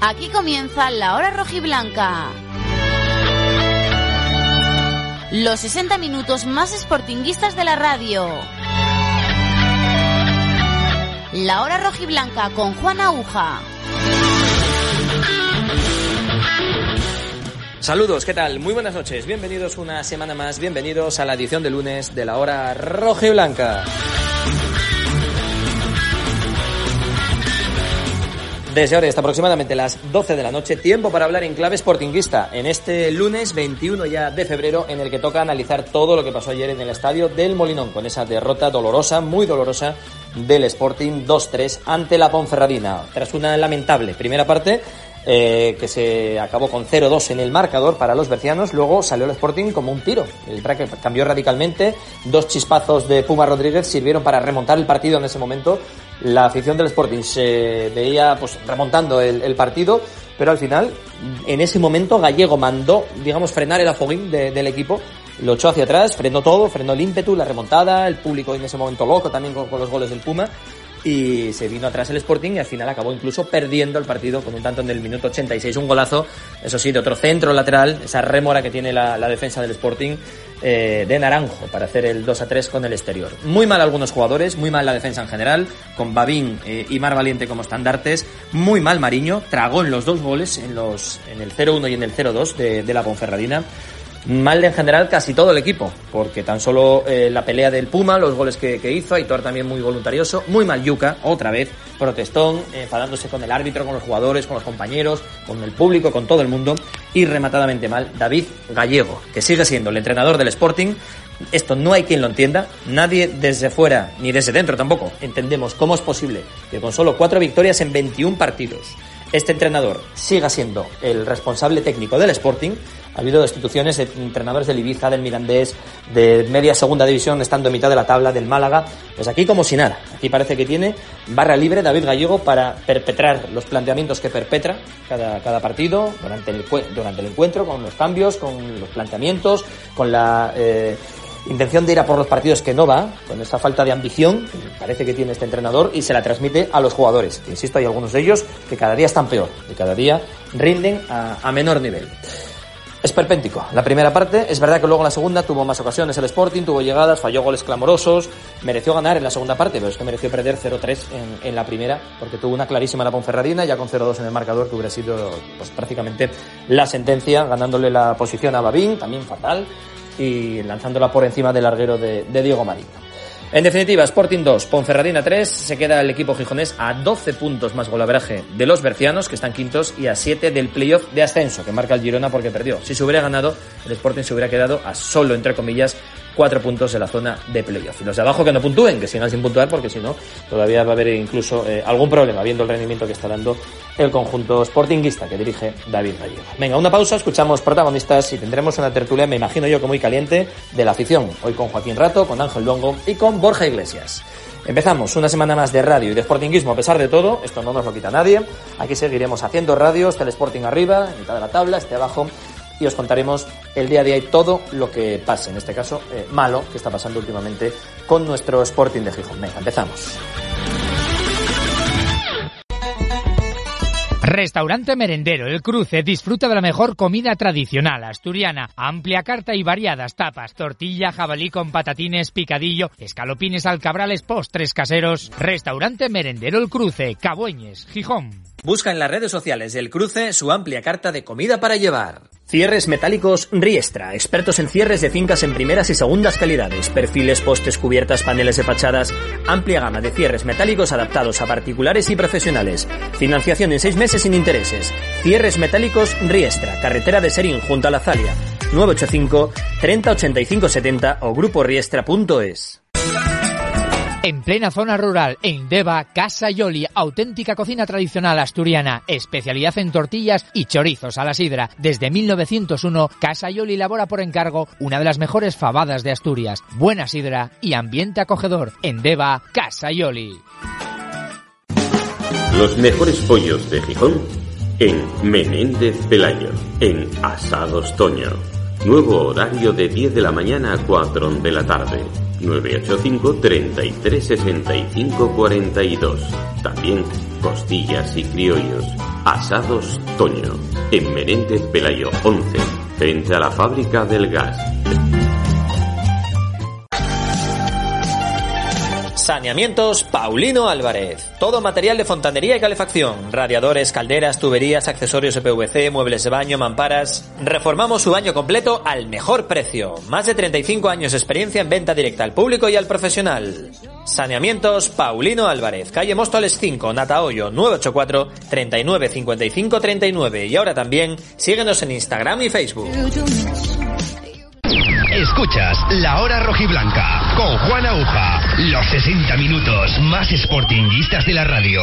Aquí comienza la hora rojiblanca. Los 60 minutos más sportinguistas de la radio. La hora rojiblanca con Juan Aguja. Saludos, ¿qué tal? Muy buenas noches. Bienvenidos una semana más. Bienvenidos a la edición de lunes de la hora rojiblanca. Desde ahora hasta aproximadamente las 12 de la noche, tiempo para hablar en clave sportinguista en este lunes 21 ya de febrero en el que toca analizar todo lo que pasó ayer en el estadio del Molinón con esa derrota dolorosa, muy dolorosa del Sporting 2-3 ante la Ponferradina. Tras una lamentable primera parte eh, que se acabó con 0-2 en el marcador para los bercianos. Luego salió el Sporting como un tiro. El track cambió radicalmente. Dos chispazos de Puma Rodríguez sirvieron para remontar el partido en ese momento la afición del Sporting se veía pues remontando el, partido, pero al final, en ese momento, Gallego mandó, digamos, frenar el afogín del equipo, lo echó hacia atrás, frenó todo, frenó el ímpetu, la remontada, el público en ese momento loco también con, con los goles del Puma, y se vino atrás el Sporting y al final acabó incluso perdiendo el partido con un tanto en el minuto 86, un golazo, eso sí, de otro centro lateral, esa rémora que tiene la, defensa del Sporting eh, de Naranjo para hacer el 2 a 3 con el exterior. Muy mal algunos jugadores, muy mal la defensa en general, con Babín eh, y Mar Valiente como estandartes, muy mal Mariño, tragó en los dos goles, en, los, en el 0-1 y en el 0-2 de, de la Ponferradina. Mal en general casi todo el equipo, porque tan solo eh, la pelea del Puma, los goles que, hizo, Aitor también muy voluntarioso, muy mal Yuca, otra vez, protestón, enfadándose con el árbitro, con los jugadores, con los compañeros, con el público, con todo el mundo, y rematadamente mal David Gallego, que sigue siendo el entrenador del Sporting. Esto no hay quien lo entienda, nadie desde fuera, ni desde dentro tampoco, entendemos cómo es posible que con solo cuatro victorias en 21 partidos, este entrenador siga siendo el responsable técnico del Sporting. Ha habido destituciones de entrenadores del Ibiza, del Mirandés, de media segunda división, estando en mitad de la tabla, del Málaga. Pues aquí como si nada. Aquí parece que tiene barra libre David Gallego para perpetrar los planteamientos que perpetra cada, cada partido durante el, durante el encuentro, con los cambios, con los planteamientos, con la... Eh, intención de ir a por los partidos que no va, con esta falta de ambición que parece que tiene este entrenador y se la transmite a los jugadores. insisto, hay algunos de ellos que cada día están peor, que cada día rinden a, menor nivel. Es perpéntico. La primera parte, es verdad que luego en la segunda tuvo más ocasiones el Sporting, tuvo llegadas, falló goles clamorosos, mereció ganar en la segunda parte, pero es que mereció perder 0-3 en, la primera, porque tuvo una clarísima la Ponferradina, ya con 0-2 en el marcador, que hubiera sido pues, prácticamente la sentencia, ganándole la posición a Babín, también fatal, y lanzándola por encima del larguero de, Diego Marín. En definitiva, Sporting 2, Ponferradina 3, se queda el equipo gijonés a 12 puntos más golaveraje de los bercianos, que están quintos, y a 7 del playoff de ascenso, que marca el Girona porque perdió. Si se hubiera ganado, el Sporting se hubiera quedado a solo, entre comillas, cuatro puntos en la zona de playoff. Y los de abajo que no puntúen, que sigan sin puntuar, porque si no, todavía va a haber incluso eh, algún problema, viendo el rendimiento que está dando el conjunto sportinguista que dirige David Gallego. Venga, una pausa, escuchamos protagonistas y tendremos una tertulia, me imagino yo que muy caliente, de la afición. Hoy con Joaquín Rato, con Ángel Longo y con Borja Iglesias. Empezamos una semana más de radio y de sportinguismo a pesar de todo, esto no nos lo quita nadie. Aquí seguiremos haciendo radio, está el Sporting arriba, en mitad de la tabla, este abajo y os contaremos el día a día y todo lo que pase, en este caso eh, malo, que está pasando últimamente con nuestro Sporting de Gijón. Venga, empezamos. Restaurante Merendero El Cruce disfruta de la mejor comida tradicional asturiana, amplia carta y variadas tapas, tortilla, jabalí con patatines, picadillo, escalopines alcabrales, postres caseros. Restaurante Merendero El Cruce, Cabueñes, Gijón. Busca en las redes sociales del Cruce su amplia carta de comida para llevar. Cierres metálicos Riestra, expertos en cierres de fincas en primeras y segundas calidades, perfiles, postes, cubiertas, paneles de fachadas, amplia gama de cierres metálicos adaptados a particulares y profesionales. Financiación en seis meses sin intereses. Cierres metálicos Riestra, carretera de Serín junto a la Zalia. 985 30 85 70 o gruporiestra.es. En plena zona rural, en Deva, Casa Yoli, auténtica cocina tradicional asturiana, especialidad en tortillas y chorizos a la sidra. Desde 1901, Casa Yoli elabora por encargo una de las mejores fabadas de Asturias. Buena sidra y ambiente acogedor. En Deva, Casa Yoli. Los mejores pollos de Gijón en Menéndez Pelayo, en Asados Toño. Nuevo horario de 10 de la mañana a 4 de la tarde. 985 33 65 42. También costillas y criollos. Asados Toño. En Menéndez Pelayo 11. Frente a la fábrica del gas. Saneamientos Paulino Álvarez. Todo material de fontanería y calefacción. Radiadores, calderas, tuberías, accesorios de PVC, muebles de baño, mamparas. Reformamos su baño completo al mejor precio. Más de 35 años de experiencia en venta directa al público y al profesional. Saneamientos Paulino Álvarez. Calle Móstoles 5, Natahoyo 984 39 55 39. Y ahora también síguenos en Instagram y Facebook. Escuchas La Hora Rojiblanca con Juan Aguja. Los 60 minutos más sportinguistas de la radio.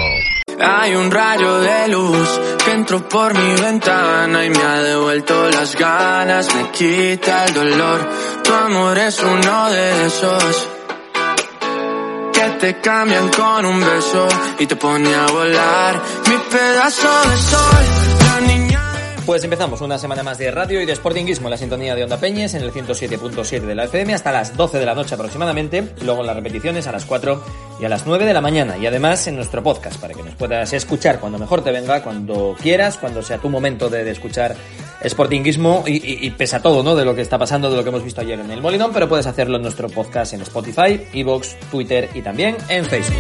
Hay un rayo de luz que entró por mi ventana y me ha devuelto las ganas, me quita el dolor. Tu amor es uno de esos que te cambian con un beso y te pone a volar. Mi pedazo de sol. Pues empezamos una semana más de radio y de Sportingismo en la sintonía de Onda Peñes en el 107.7 de la FM hasta las 12 de la noche aproximadamente, luego en las repeticiones a las 4 y a las 9 de la mañana y además en nuestro podcast para que nos puedas escuchar cuando mejor te venga, cuando quieras, cuando sea tu momento de, escuchar Sportingismo y, y, y pese a todo, ¿no? De lo que está pasando, de lo que hemos visto ayer en el Molinón, pero puedes hacerlo en nuestro podcast en Spotify, Evox, Twitter y también en Facebook.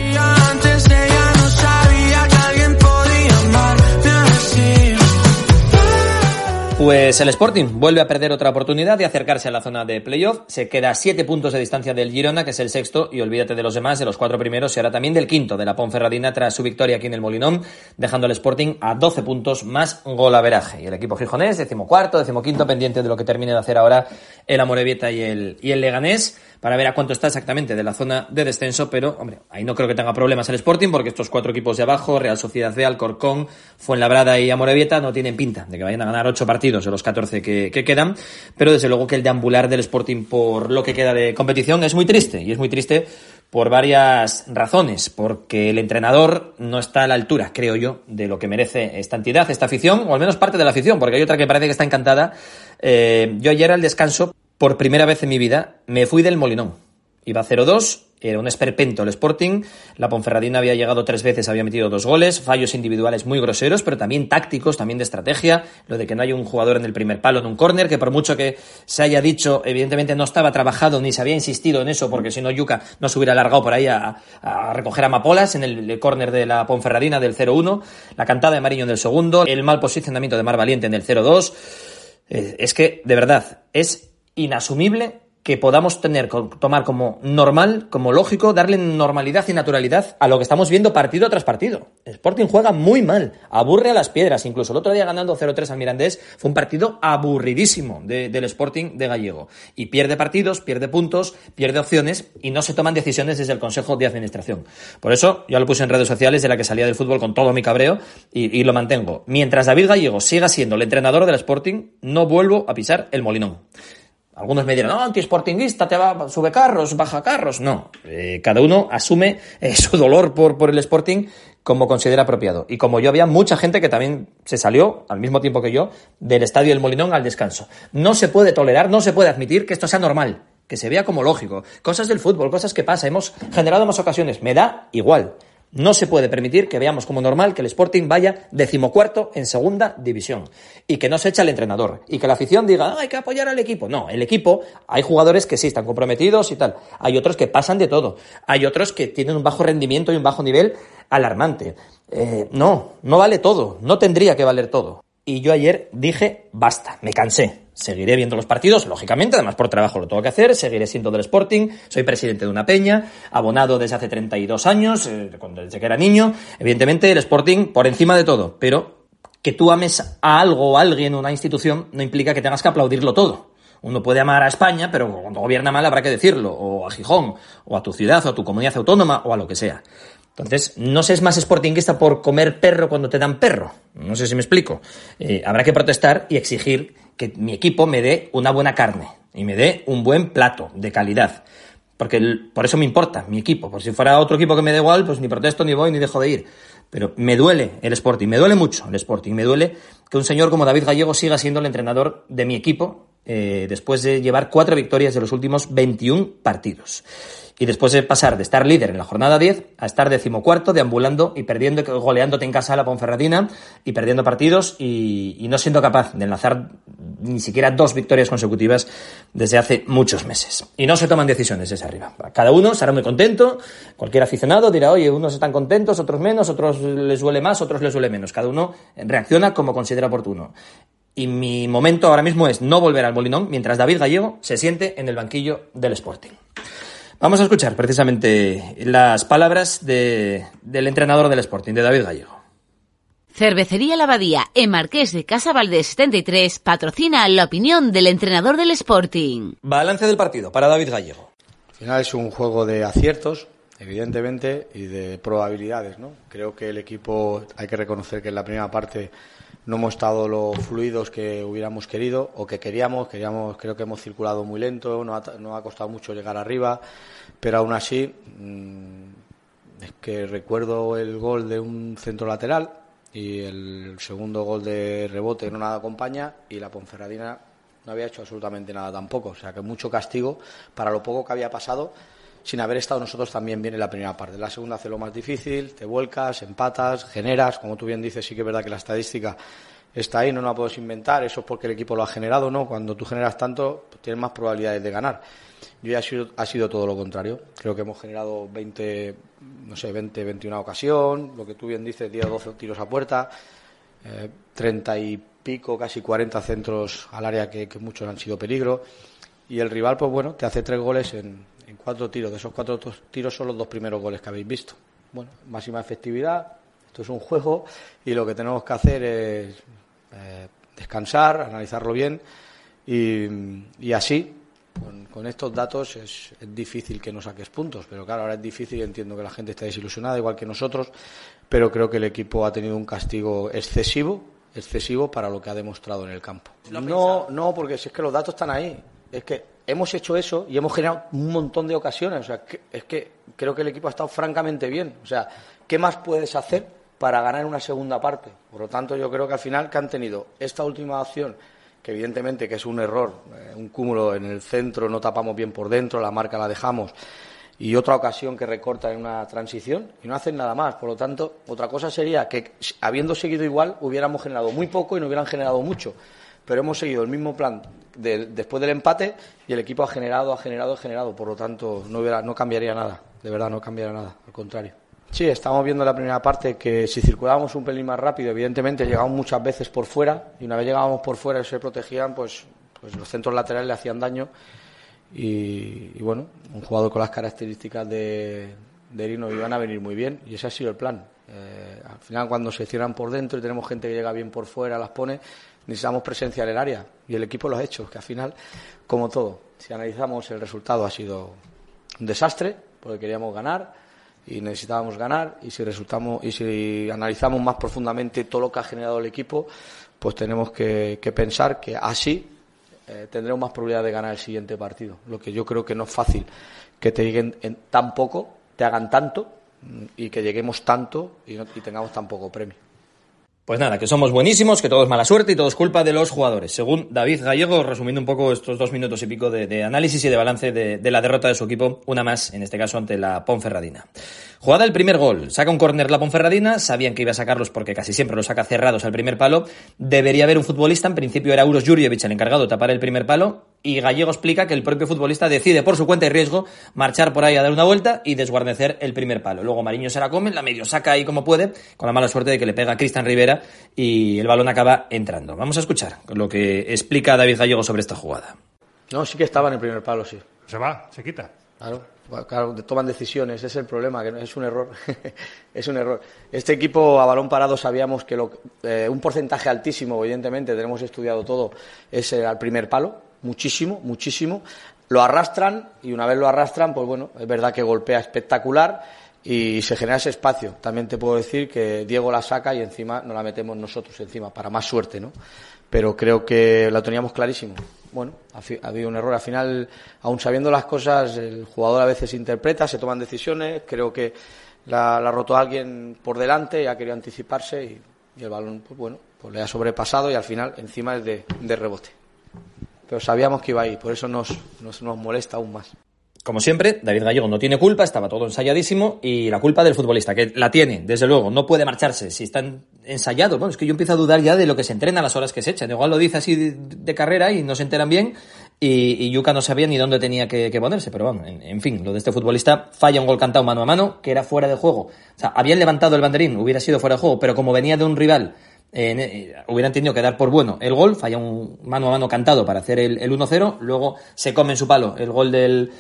Pues el Sporting vuelve a perder otra oportunidad de acercarse a la zona de playoff. Se queda a 7 puntos de distancia del Girona, que es el sexto, y olvídate de los demás, de los cuatro primeros, ahora también del quinto, de la Ponferradina, tras su victoria aquí en el Molinón, dejando al Sporting a 12 puntos más golaveraje. Y el equipo gijonés, decimocuarto, decimoquinto, pendiente de lo que termine de hacer ahora el Amorebieta y el, y el Leganés, para ver a cuánto está exactamente de la zona de descenso, pero, hombre, ahí no creo que tenga problemas el Sporting, porque estos cuatro equipos de abajo, Real Sociedad B, Alcorcón, Fuenlabrada y Amorebieta, no tienen pinta de que vayan a ganar ocho partidos de los 14 que, que, quedan, pero desde luego que el deambular del Sporting por lo que queda de competición es muy triste, y es muy triste por varias razones, porque el entrenador no está a la altura, creo yo, de lo que merece esta entidad, esta afición, o al menos parte de la afición, porque hay otra que parece que está encantada. Eh, yo ayer al descanso, por primera vez en mi vida, me fui del Molinón. Iba 0-2, era un esperpento el Sporting. La Ponferradina había llegado tres veces, había metido dos goles, fallos individuales muy groseros, pero también tácticos, también de estrategia. Lo de que no hay un jugador en el primer palo en un córner, que por mucho que se haya dicho, evidentemente no estaba trabajado ni se había insistido en eso, porque si no, Yuca no se hubiera alargado por ahí a, a recoger amapolas en el, el córner de la Ponferradina del 0-1, la cantada de Mariño en el segundo, el mal posicionamiento de Mar Valiente en el 0-2. Eh, es que, de verdad, es inasumible que podamos tener, tomar como normal, como lógico, darle normalidad y naturalidad a lo que estamos viendo partido tras partido. El Sporting juega muy mal, aburre a las piedras. Incluso el otro día ganando 0-3 al Mirandés fue un partido aburridísimo de, del Sporting de Gallego. Y pierde partidos, pierde puntos, pierde opciones y no se toman decisiones desde el Consejo de Administración. Por eso yo lo puse en redes sociales de la que salía del fútbol con todo mi cabreo y, y lo mantengo. Mientras David Gallego siga siendo el entrenador del Sporting, no vuelvo a pisar el molinón. Algunos me dirán, no, antisportinguista, te va, sube carros, baja carros. No, eh, cada uno asume eh, su dolor por, por el Sporting como considera apropiado. Y como yo había mucha gente que también se salió, al mismo tiempo que yo, del estadio del Molinón al descanso. No se puede tolerar, no se puede admitir que esto sea normal, que se vea como lógico. Cosas del fútbol, cosas que pasa, hemos generado más ocasiones. Me da igual. No se puede permitir que veamos como normal que el Sporting vaya decimocuarto en segunda división y que no se echa el entrenador y que la afición diga, ah, hay que apoyar al equipo. No, el equipo, hay jugadores que sí están comprometidos y tal. Hay otros que pasan de todo. Hay otros que tienen un bajo rendimiento y un bajo nivel alarmante. Eh, no, no vale todo. No tendría que valer todo. Y yo ayer dije, basta, me cansé. Seguiré viendo los partidos, lógicamente, además por trabajo lo tengo que hacer, seguiré siendo del Sporting, soy presidente de una peña, abonado desde hace 32 años, eh, desde que era niño, evidentemente el Sporting por encima de todo, pero que tú ames a algo o a alguien, una institución, no implica que tengas que aplaudirlo todo. Uno puede amar a España, pero cuando gobierna mal habrá que decirlo, o a Gijón, o a tu ciudad, o a tu comunidad autónoma, o a lo que sea. Entonces, no se es más sportinguista por comer perro cuando te dan perro. No sé si me explico. Eh, habrá que protestar y exigir que mi equipo me dé una buena carne y me dé un buen plato de calidad. Porque por eso me importa mi equipo. Por si fuera otro equipo que me dé igual, pues ni protesto, ni voy, ni dejo de ir. Pero me duele el Sporting, me duele mucho el Sporting, me duele que un señor como David Gallego siga siendo el entrenador de mi equipo eh, después de llevar cuatro victorias de los últimos 21 partidos y después de pasar de estar líder en la jornada 10 a estar decimocuarto, deambulando y perdiendo, goleándote en casa a la Ponferradina y perdiendo partidos y, no siendo capaz de enlazar ni siquiera dos victorias consecutivas desde hace muchos meses. Y no se toman decisiones desde arriba. Cada uno estará muy contento, cualquier aficionado dirá, oye, unos están contentos, otros menos, otros les duele más, otros les duele menos. Cada uno reacciona como considera oportuno. Y mi momento ahora mismo es no volver al Molinón mientras David Gallego se siente en el banquillo del Sporting. Vamos a escuchar precisamente las palabras del entrenador del Sporting, de David Gallego. Cervecería La Abadía, en Marqués de Casa Valdés 73, patrocina la opinión del entrenador del Sporting. Balance del partido para David Gallego. Al final es un juego de aciertos, evidentemente, y de probabilidades, ¿no? Creo que el equipo, hay que reconocer que en la primera parte no hemos estado los fluidos que hubiéramos querido o que queríamos. Queríamos, creo que hemos circulado muy lento, nos ha, ha costado mucho llegar arriba, pero aún así mm, es que recuerdo el gol de un centro lateral y el segundo gol de rebote no nada acompaña y la Ponferradina no había hecho absolutamente nada tampoco. O sea que mucho castigo para lo poco que había pasado sin haber estado nosotros también bien en la primera parte. La segunda hace lo más difícil, te vuelcas, empatas, generas, como tú bien dices, sí que es verdad que la estadística está ahí, no la puedes inventar, eso es porque el equipo lo ha generado, ¿no? Cuando tú generas tanto, pues tienes más probabilidades de ganar. Yo ya ha sido, todo lo contrario. Creo que hemos generado 20, no sé, 20, 21 ocasión, lo que tú bien dices, 10 o 12 tiros a puerta, eh, 30 y pico, casi 40 centros al área que, que muchos han sido peligro. Y el rival, pues bueno, te hace tres goles en, cuatro tiros. De esos cuatro tiros son los dos primeros goles que habéis visto. Bueno, máxima efectividad. Esto es un juego y lo que tenemos que hacer es eh, descansar, analizarlo bien y, así, con, estos datos es, difícil que no saques puntos. Pero claro, ahora es difícil y entiendo que la gente está desilusionada, igual que nosotros, pero creo que el equipo ha tenido un castigo excesivo excesivo para lo que ha demostrado en el campo. No, no, porque si es que los datos están ahí. Es que hemos hecho eso y hemos generado un montón de ocasiones. O sea, es que creo que el equipo ha estado francamente bien. O sea, ¿qué más puedes hacer para ganar una segunda parte? Por lo tanto, yo creo que al final que han tenido esta última opción, que evidentemente que es un error, eh, un cúmulo en el centro, no tapamos bien por dentro, la marca la dejamos, y otra ocasión que recorta en una transición y no hacen nada más. Por lo tanto, otra cosa sería que habiendo seguido igual hubiéramos generado muy poco y no hubieran generado mucho. Pero hemos seguido el mismo plan después del empate y el equipo ha generado, ha generado, ha generado. Por lo tanto, no, hubiera, no cambiaría nada. De verdad, no cambiaría nada. Al contrario. Sí, estamos viendo en la primera parte que si circulábamos un pelín más rápido, evidentemente llegábamos muchas veces por fuera y una vez llegábamos por fuera y se protegían, pues, pues los centros laterales le hacían daño y, bueno, un jugador con las características de, de iban a venir muy bien y ese ha sido el plan. Eh, al final, cuando se cierran por dentro y tenemos gente que llega bien por fuera, las pone, necesitamos presencia en el área y el equipo lo ha hecho, que al final, como todo, si analizamos el resultado ha sido un desastre porque queríamos ganar y necesitábamos ganar y si resultamos y si analizamos más profundamente todo lo que ha generado el equipo, pues tenemos que, pensar que así eh, tendremos más probabilidad de ganar el siguiente partido. Lo que yo creo que no es fácil que te lleguen en tan poco, te hagan tanto mm, y que lleguemos tanto y, y tengamos tan poco premio. Pues nada, que somos buenísimos, que todo es mala suerte y todo es culpa de los jugadores. Según David Gallego, resumiendo un poco estos dos minutos y pico de, análisis y de balance de, la derrota de su equipo, una más, en este caso ante la Ponferradina. Jugada el primer gol, saca un córner la Ponferradina, sabían que iba a sacarlos porque casi siempre los saca cerrados al primer palo. Debería haber un futbolista, en principio era Uros Jurjevic el encargado de tapar el primer palo, y Gallego explica que el propio futbolista decide por su cuenta y riesgo marchar por ahí a dar una vuelta y desguarnecer el primer palo. Luego Mariño se la come, la medio saca ahí como puede, con la mala suerte de que le pega a Cristian Rivera y el balón acaba entrando. Vamos a escuchar lo que explica David Gallego sobre esta jugada. No, sí que estaba en el primer palo, sí. Se va, se quita. Claro, claro toman decisiones, ese es el problema, que es un error. es un error. Este equipo a balón parado sabíamos que lo, eh, un porcentaje altísimo, evidentemente, tenemos estudiado todo, es al primer palo muchísimo, muchísimo. Lo arrastran y una vez lo arrastran, pues bueno, es verdad que golpea espectacular y se genera ese espacio. También te puedo decir que Diego la saca y encima nos la metemos nosotros encima, para más suerte, ¿no? Pero creo que lo teníamos clarísimo. Bueno, ha, habido un error. Al final, aún sabiendo las cosas, el jugador a veces interpreta, se toman decisiones. Creo que la, la rotó alguien por delante y ha querido anticiparse y, el balón, pues bueno, pues le ha sobrepasado y al final encima es de, de rebote. Pero sabíamos que iba ahí, por eso nos, nos, nos molesta aún más. Como siempre, David Gallego no tiene culpa, estaba todo ensayadísimo y la culpa del futbolista, que la tiene, desde luego, no puede marcharse si están ensayados. Bueno, es que yo empiezo a dudar ya de lo que se entrena, las horas que se echan. Igual lo dice así de, carrera y no se enteran bien y, Yuka no sabía ni dónde tenía que, ponerse, pero bueno, en, fin, lo de este futbolista falla un gol cantado mano a mano, que era fuera de juego. O sea, habían levantado el banderín, hubiera sido fuera de juego, pero como venía de un rival eh, hubieran tenido que dar por bueno el gol, falla un mano a mano cantado para hacer el, el 1-0, luego se come en su palo el gol del,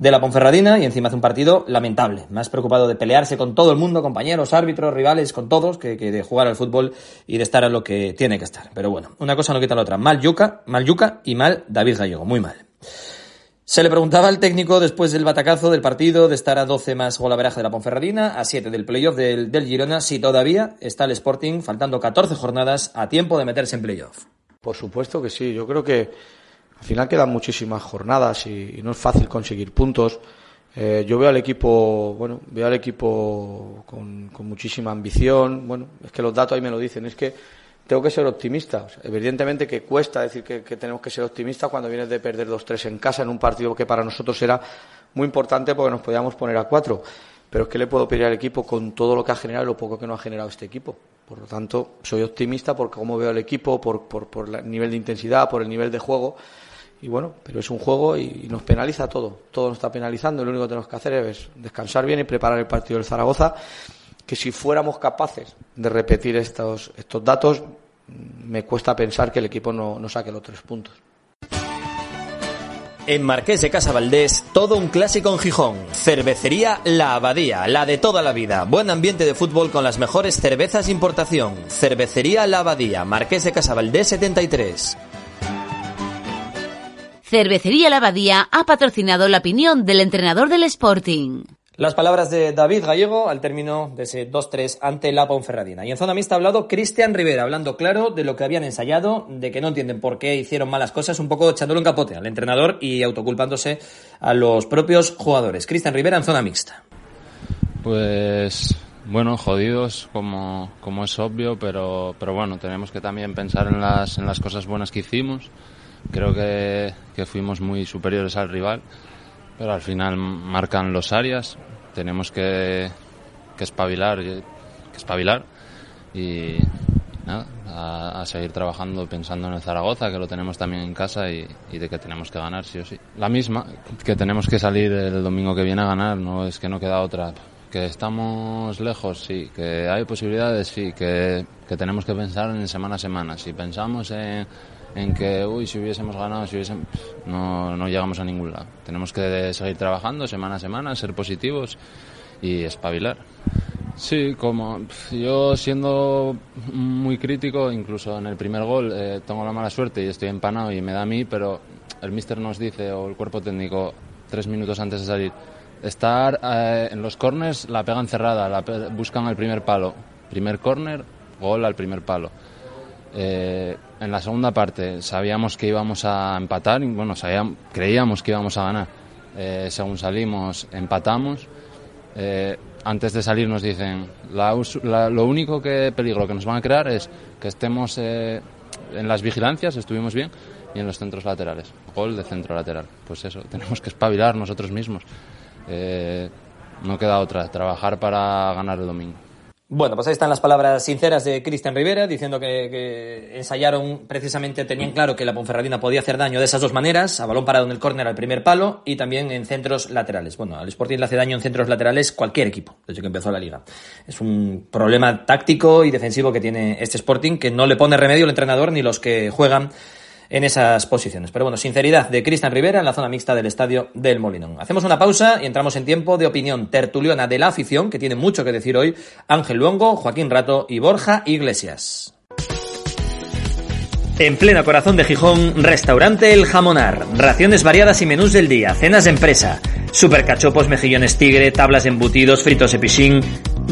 de la Ponferradina y encima hace un partido lamentable. Más preocupado de pelearse con todo el mundo, compañeros, árbitros, rivales, con todos, que, de jugar al fútbol y de estar a lo que tiene que estar. Pero bueno, una cosa no quita la otra. Mal Yuca, mal Yuca y mal David Gallego. Muy mal. Se le preguntaba al técnico después del batacazo del partido de estar a 12 más golaveraje de la Ponferradina, a 7 del playoff del, del Girona, si todavía está el Sporting faltando 14 jornadas a tiempo de meterse en playoff. Por supuesto que sí. Yo creo que al final quedan muchísimas jornadas y, no es fácil conseguir puntos. Eh, yo veo al equipo, bueno, veo al equipo con, muchísima ambición. Bueno, es que los datos ahí me lo dicen. Es que tengo que ser optimista. evidentemente que cuesta decir que, tenemos que ser optimistas cuando vienes de perder 2-3 en casa en un partido que para nosotros era muy importante porque nos podíamos poner a cuatro. Pero es que le puedo pedir al equipo con todo lo que ha generado y lo poco que no ha generado este equipo. Por lo tanto, soy optimista por cómo veo al equipo, por, por, por el nivel de intensidad, por el nivel de juego. Y bueno, pero es un juego y, nos penaliza todo. Todo nos está penalizando. Lo único que tenemos que hacer es descansar bien y preparar el partido del Zaragoza. Que si fuéramos capaces de repetir estos, estos datos, me cuesta pensar que el equipo no, no saque los tres puntos. En Marqués de Casa Valdés, todo un clásico en Gijón. Cervecería La Abadía, la de toda la vida. Buen ambiente de fútbol con las mejores cervezas de importación. Cervecería La Abadía, Marqués de Casa Valdés 73. Cervecería La Abadía ha patrocinado la opinión del entrenador del Sporting. Las palabras de David Gallego al término de ese 2-3 ante la Ponferradina. Y en zona mixta ha hablado Cristian Rivera, hablando claro de lo que habían ensayado, de que no entienden por qué hicieron malas cosas, un poco echándole un capote al entrenador y autoculpándose a los propios jugadores. Cristian Rivera en zona mixta. Pues bueno, jodidos como, como es obvio, pero, pero bueno, tenemos que también pensar en las, en las cosas buenas que hicimos Creo que, fuimos muy superiores al rival, pero al final marcan los áreas. Tenemos que, que espabilar, que espabilar y nada, a, seguir trabajando pensando en el Zaragoza, que lo tenemos también en casa y, y, de que tenemos que ganar sí o sí. La misma, que tenemos que salir el domingo que viene a ganar, no es que no queda otra. Que estamos lejos, sí, que hay posibilidades, sí, que, que tenemos que pensar en semana a semana. Si pensamos en en que, uy, si hubiésemos ganado, si hubiésemos... No, no llegamos a ningún lado. Tenemos que seguir trabajando semana a semana, ser positivos y espabilar. Sí, como yo siendo muy crítico, incluso en el primer gol eh, tengo la mala suerte y estoy empanado y me da a mí, pero el míster nos dice, o el cuerpo técnico, tres minutos antes de salir, estar eh, en los corners, la pegan cerrada, la buscan al primer palo. Primer corner, gol al primer palo. Eh, en la segunda parte sabíamos que íbamos a empatar, bueno, sabíamos, creíamos que íbamos a ganar. Eh, según salimos, empatamos. Eh, antes de salir nos dicen, lo único que peligro que nos van a crear es que estemos en las vigilancias, estuvimos bien, y en los centros laterales. Gol de centro lateral. Pues eso, tenemos que espabilar nosotros mismos. no queda otra, trabajar para ganar el domingo. Bueno, pues ahí están las palabras sinceras de Cristian Rivera, diciendo que, ensayaron, precisamente tenían claro que la Ponferradina podía hacer daño de esas dos maneras, a balón parado en el córner al primer palo y también en centros laterales. Bueno, al Sporting le hace daño en centros laterales cualquier equipo, desde que empezó la liga. Es un problema táctico y defensivo que tiene este Sporting, que no le pone remedio el entrenador ni los que juegan en esas posiciones. Pero bueno, sinceridad de Cristian Rivera en la zona mixta del estadio del Molinón. Hacemos una pausa y entramos en tiempo de opinión tertuliana de la afición, que tiene mucho que decir hoy Ángel Luongo, Joaquín Rato y Borja Iglesias. En pleno corazón de Gijón, restaurante El Jamonar. Raciones variadas y menús del día, cenas de empresa. Supercachopos, mejillones tigre, tablas de embutidos, fritos epichín.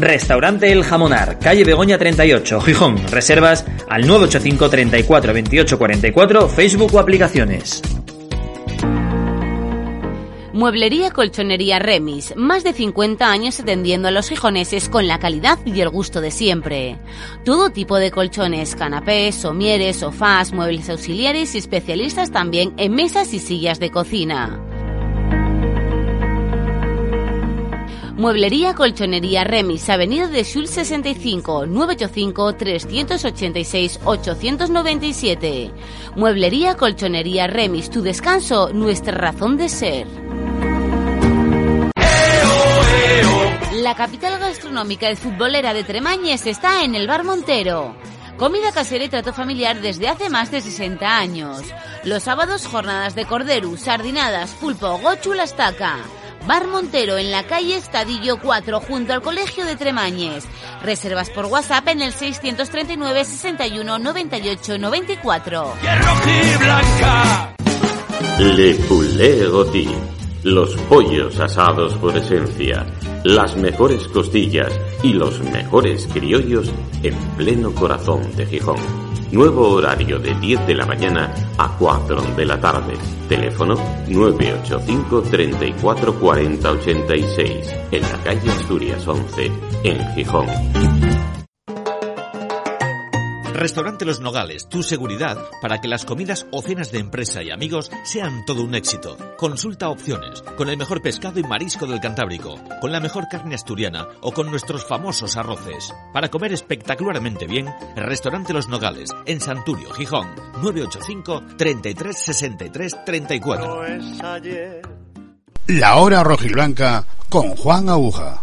Restaurante El Jamonar, calle Begoña 38, Gijón. Reservas al 985 34 28 44, Facebook o aplicaciones. Mueblería Colchonería Remis, más de 50 años atendiendo a los gijoneses con la calidad y el gusto de siempre. Todo tipo de colchones, canapés, somieres, sofás, muebles auxiliares y especialistas también en mesas y sillas de cocina. Mueblería Colchonería Remis, Avenida de Sul 65, 985 386 897. Mueblería Colchonería Remis, tu descanso, nuestra razón de ser. La capital gastronómica y futbolera de Tremañes está en el Bar Montero. Comida casera y trato familiar desde hace más de 60 años. Los sábados jornadas de cordero, sardinadas, pulpo, gochu, lastaca. Bar Montero en la calle Estadillo 4 junto al Colegio de Tremañes. Reservas por WhatsApp en el 639 61 98 94. Le Poulet Goti. Los pollos asados por esencia, las mejores costillas y los mejores criollos en pleno corazón de Gijón. Nuevo horario de 10 de la mañana a 4 de la tarde. Teléfono 985 34 40 86 en la calle Asturias 11 en Gijón. Restaurante Los Nogales, tu seguridad para que las comidas o cenas de empresa y amigos sean todo un éxito. Consulta opciones, con el mejor pescado y marisco del Cantábrico, con la mejor carne asturiana o con nuestros famosos arroces. Para comer espectacularmente bien, Restaurante Los Nogales, en Santurio, Gijón, 985 33 63 34. La hora rojiblanca con Juan Aguja.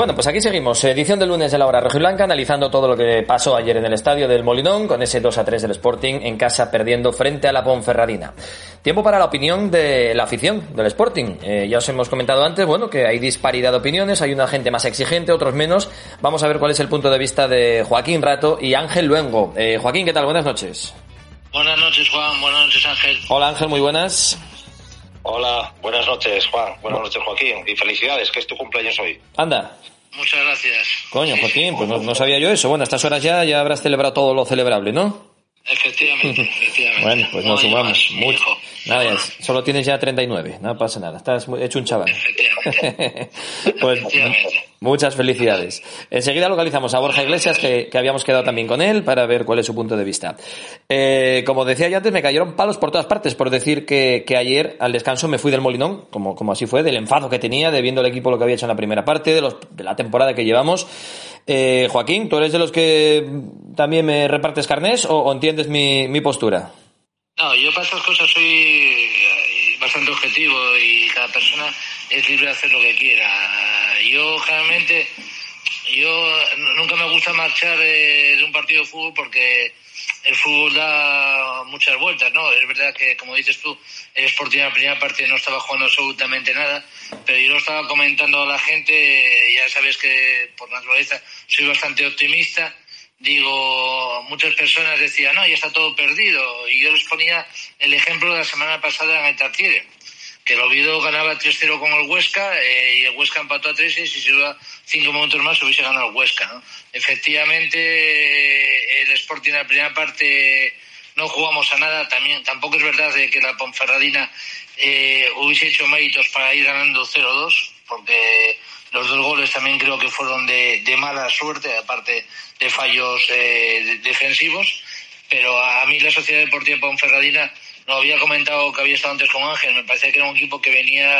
Bueno, pues aquí seguimos. Edición del lunes de la hora rojiblanca, analizando todo lo que pasó ayer en el estadio del Molinón, con ese 2 a 3 del Sporting en casa perdiendo frente a la Ponferradina. Tiempo para la opinión de la afición del Sporting. Eh, ya os hemos comentado antes, bueno, que hay disparidad de opiniones, hay una gente más exigente, otros menos. Vamos a ver cuál es el punto de vista de Joaquín Rato y Ángel Luengo. Eh, Joaquín, ¿qué tal? Buenas noches. Buenas noches, Juan. Buenas noches, Ángel. Hola, Ángel, muy buenas. Hola, buenas noches, Juan. Buenas noches, Joaquín. Y felicidades, que es tu cumpleaños hoy. Anda. Muchas gracias. Coño, Joaquín, pues no, no sabía yo eso. Bueno, a estas horas ya, ya habrás celebrado todo lo celebrable, ¿no? Efectivamente, efectivamente. Bueno, pues nos No sumamos. más, Mucho. Nada, ya, solo tienes ya 39, no pasa nada. Estás muy- hecho un chaval. pues Efectivamente. Muchas felicidades. Enseguida localizamos a Borja Iglesias, que, habíamos quedado también con él, para ver cuál es su punto de vista. Eh, como decía yo antes, me cayeron palos por todas partes por decir que, ayer al descanso me fui del Molinón, como, así fue, del enfado que tenía, de viendo el equipo lo que había hecho en la primera parte, de, los, de la temporada que llevamos. Eh, Joaquín, ¿tú eres de los que también me repartes carnés o, entiendes mi, mi postura? No, yo para estas cosas soy eh, bastante objetivo y cada persona es libre de hacer lo que quiera. Yo generalmente, yo nunca me gusta marchar de un partido de fútbol porque el fútbol da muchas vueltas, ¿no? Es verdad que, como dices tú, el Sporting en la primera parte no estaba jugando absolutamente nada, pero yo lo estaba comentando a la gente, ya sabes que por naturaleza soy bastante optimista, digo, muchas personas decían, no, ya está todo perdido, y yo les ponía el ejemplo de la semana pasada en el Tartiere, que el Oviedo ganaba 3-0 con el Huesca eh, y el Huesca empató a 3 y si se iba 5 minutos más hubiese ganado el Huesca. Efectivamente, el Sporting en la primera parte no jugamos a nada. También Tampoco es verdad de que la Ponferradina eh, hubiese hecho méritos para ir ganando 0-2, porque los dos goles también creo que fueron de, mala suerte, aparte de fallos eh, de- defensivos. Pero a, a mí la Sociedad Deportiva Ponferradina, lo había comentado que había estado antes con Ángel, me parecía que era un equipo que venía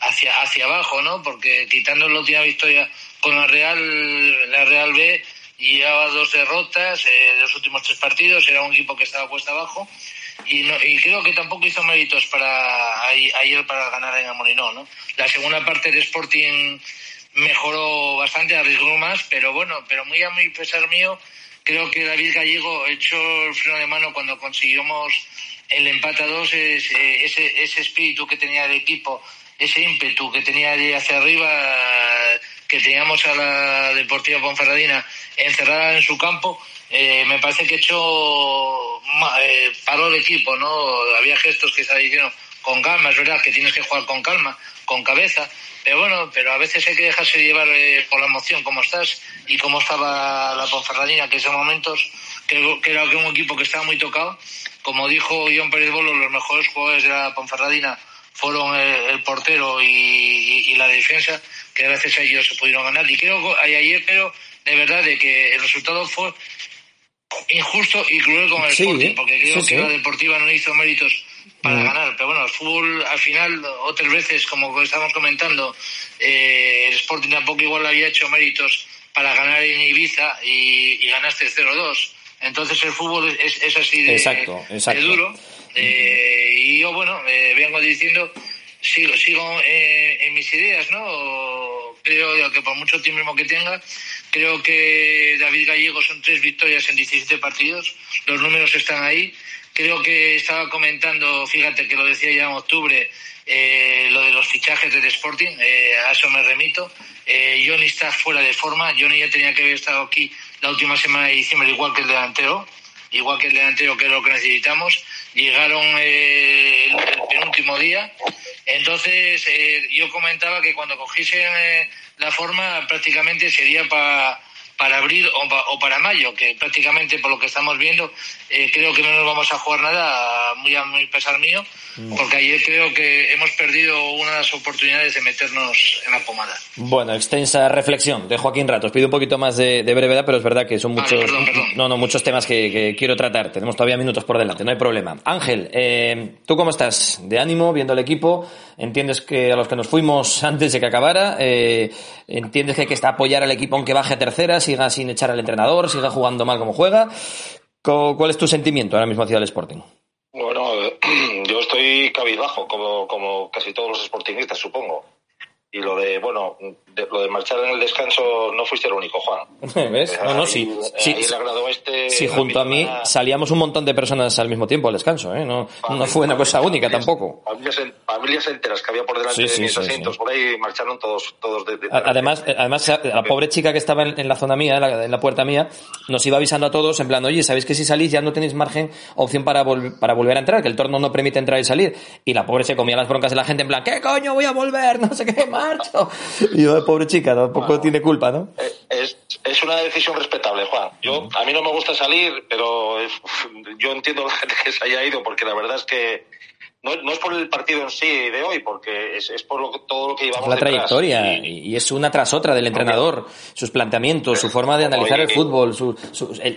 hacia, hacia abajo, ¿no? Porque quitando la última victoria con la Real, la Real B, llevaba dos derrotas eh, los últimos tres partidos, era un equipo que estaba cuesta abajo y, no- y creo que tampoco hizo méritos para ayer para ganar en el Molinón, ¿no? La segunda parte de Sporting mejoró bastante, arriesgó más, pero bueno, pero muy a muy pesar mío, creo que David Gallego echó el freno de mano cuando conseguimos el empate a dos, es, eh, ese, espíritu que tenía el equipo, ese ímpetu que tenía allí hacia arriba, que teníamos a la Deportiva Ponferradina encerrada en su campo, eh, me parece que hecho eh, paró el equipo, ¿no? Había gestos que se dijeron con calma, es verdad que tienes que jugar con calma, con cabeza, pero bueno, pero a veces hay que dejarse llevar por la emoción, como estás y cómo estaba la Ponferradina, que en esos momentos creo que era un equipo que estaba muy tocado. Como dijo John Pérez Bolo, los mejores jugadores de la Ponferradina fueron el, portero y, la defensa, que gracias a ellos se pudieron ganar. Y creo que ayer, pero de verdad, de que el resultado fue injusto y cruel con el Sporting, porque creo que la Deportiva no hizo méritos para mm. ganar. Pero bueno, el fútbol al final, otras veces, como estamos comentando, eh, el Sporting tampoco igual había hecho méritos para ganar en Ibiza y, ganaste 0-2. Entonces el fútbol es, es así de, duro. Eh, y yo, bueno, eh, vengo diciendo, sigo, sigo en mis ideas, ¿no? Creo que por mucho tiempo que tenga, Creo que David Gallego son tres victorias en 17 partidos. Los números están ahí. Creo que estaba comentando, fíjate que lo decía ya en octubre, eh, lo de los fichajes del Sporting. Eh, a eso me remito. Eh, Johnny está fuera de forma. Johnny ya tenía que haber estado aquí la última semana de diciembre, igual que el delantero. Igual que el delantero, que es lo que necesitamos. Llegaron el, el, penúltimo día. Entonces, yo comentaba que cuando cogiesen la forma prácticamente sería para para abril o, para mayo, que prácticamente por lo que estamos viendo, eh, creo que no nos vamos a jugar nada, muy a muy pesar mío, mm. porque ayer creo que hemos perdido una de las oportunidades de meternos en la pomada. Bueno, extensa reflexión de Joaquín Ratos. Pido un poquito más de, brevedad, pero es verdad que son muchos, No, no, muchos temas que, quiero tratar. Tenemos todavía minutos por delante, no hay problema. Ángel, eh, ¿tú cómo estás? ¿De ánimo, viendo el equipo? ¿Entiendes que a los que nos fuimos antes de que acabara, eh, entiendes que hay que apoyar al equipo aunque baje a tercera, siga sin echar al entrenador, siga jugando mal como juega? ¿Cuál es tu sentimiento ahora mismo hacia el Sporting? Bueno, yo estoy cabizbajo, como, como casi todos los sportingistas, supongo. Y lo de, bueno, lo de marchar en el descanso no fuiste el único, Juan. ¿Ves? No, no, sí. sí, este sí junto a mí salíamos un montón de personas al mismo tiempo al descanso, ¿eh? No, no fue una cosa única tampoco. Familias, enteras que había por delante de mis asientos, por ahí marcharon todos, todos de, Además, además, la pobre chica que estaba en, la zona mía, en la, puerta mía, nos iba avisando a todos en plan, oye, ¿sabéis que si salís ya no tenéis margen, opción para, para volver a entrar, que el torno no permite entrar y salir? Y la pobre se comía las broncas de la gente en plan, ¿qué coño voy a volver? No sé qué, marcho. Y yo, pobre chica, tampoco tiene culpa, ¿no? Eh, es, es una decisión respetable, Juan. Yo, a mí no me gusta salir, pero yo entiendo la gente que se haya ido, porque la verdad es que no, no, es por el partido en sí de hoy, porque es, es por lo, todo lo que llevamos La trayectoria, y, es una tras otra del entrenador, sus planteamientos, su forma de analizar el fútbol, su,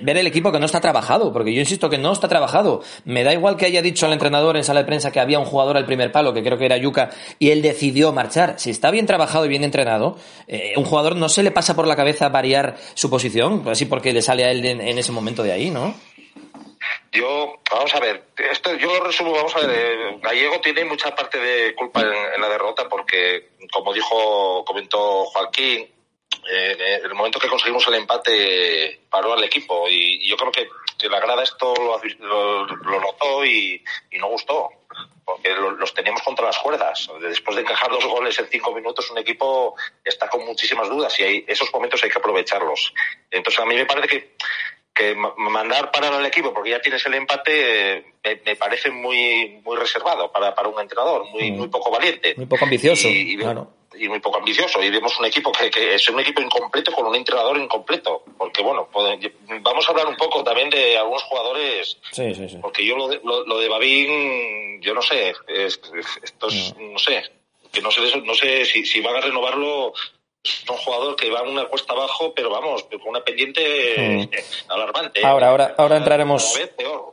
ver el equipo que no está trabajado, porque yo insisto que no está trabajado. Me da igual que haya dicho al entrenador en sala de prensa que había un jugador al primer palo, que creo que era Yuca, y él decidió marchar. Si está bien trabajado y bien entrenado, eh, un jugador no se le pasa por la cabeza variar su posición, así porque le sale a él en ese momento de ahí, ¿no? Yo, vamos a ver, esto yo lo resumo, vamos a ver, eh, Gallego tiene mucha parte de culpa en, la derrota porque, como dijo, comentó Joaquín, eh, en el momento que conseguimos el empate paró al equipo y, yo creo que, la grada esto lo, notó y, no gustó porque los teníamos contra las cuerdas. Después de encajar dos goles en cinco minutos, un equipo está con muchísimas dudas y hay, esos momentos hay que aprovecharlos. Entonces, a mí me parece que que mandar parar al equipo porque ya tienes el empate eh, me, parece muy muy reservado para, para un entrenador, muy mm. muy poco valiente. Muy poco ambicioso, y, claro. Y muy poco ambicioso. Y vemos un equipo que, que, es un equipo incompleto con un entrenador incompleto. Porque, bueno, vamos a hablar un poco también de algunos jugadores. Sí, sí, sí. Porque yo lo de, lo, de Babín, yo no sé, esto es, no. sé, que no sé, no sé si, si van a renovarlo es un jugador que va a una cuesta abajo, pero vamos, con una pendiente mm. alarmante. ¿eh? Ahora, ahora, ahora entraremos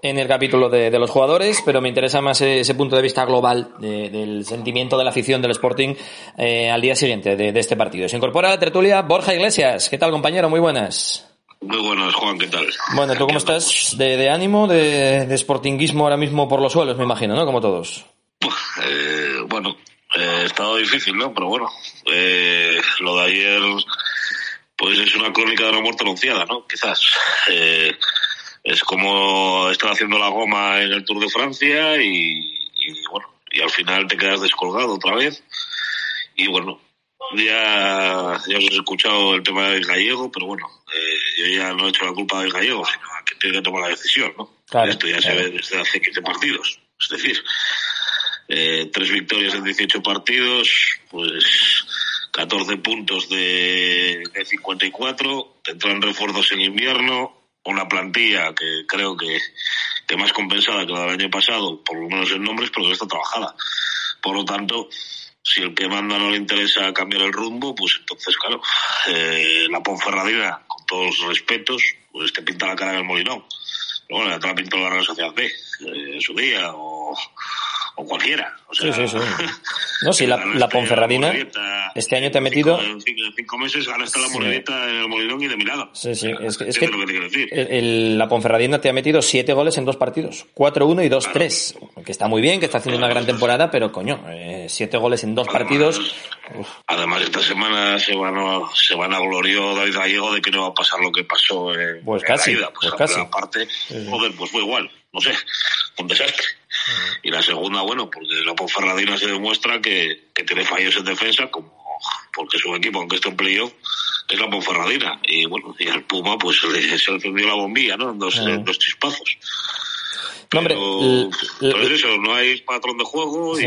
en el capítulo de, los jugadores, pero me interesa más ese, punto de vista global del sentimiento de la afición del Sporting eh, al día siguiente de, este partido. Se incorpora a la tertulia Borja Iglesias. ¿Qué tal, compañero? Muy buenas. Muy buenas, Juan, ¿qué tal? Bueno, ¿tú cómo estás? De, ánimo, de, de sportinguismo ahora mismo por los suelos, me imagino, ¿no? Como todos. Eh, bueno, eh, estado difícil, ¿no? Pero bueno, eh, lo de ayer, pues es una crónica de una muerte anunciada, ¿no? Quizás. Eh, es como estar haciendo la goma en el Tour de Francia y, y bueno, y al final te quedas descolgado otra vez. Y bueno, ya, ya os he escuchado el tema del gallego, pero bueno, eh, yo ya no he hecho la culpa del gallego, sino a que tiene que tomar la decisión, ¿no? Esto ya se ve desde hace 15 partidos. Es decir, eh, tres victorias en 18 partidos, pues 14 puntos de, de 54, tendrán refuerzos en invierno, una plantilla que creo que, que más compensada que la del año pasado, por lo menos en nombres, pero que está trabajada. Por lo tanto, si el que manda no le interesa cambiar el rumbo, pues entonces, claro, eh, la Ponferradina, con todos los respetos, pues te pinta la cara del molinón. Pero bueno, ya te la pintó la Real Sociedad B eh, en su día, o, o cualquiera. O sea, sí, sí, sí. No, sí, la, la Ponferradina este año te ha metido... En cinco, cinco meses ahora está la monedita en el molinón y de milagro. Sí, sí, es es ¿Entiendes que lo que decir? el- el- la Ponferradina te ha metido siete goles en dos partidos. 4-1 y 2-3. Que está muy bien, que está haciendo una gran temporada, pero coño, eh, siete goles en dos partidos. uf, Además, esta semana se van a, se van a glorió David Gallego de que no va a pasar lo que pasó en, Pues en casi, la ida. Pues, pues casi. primera parte, sí. joder, pues fue igual, no sé, un desastre. Y la segunda, bueno, porque la Ponferradina se demuestra que, que tiene fallos en defensa, como porque es un equipo, aunque esté en playoff, es la Ponferradina. Y bueno, y al Puma, pues le, se le encendió la bombilla, ¿no? En dos, en dos chispazos. No, hombre, Pero, pero es eso, no hay patrón de juego Sí.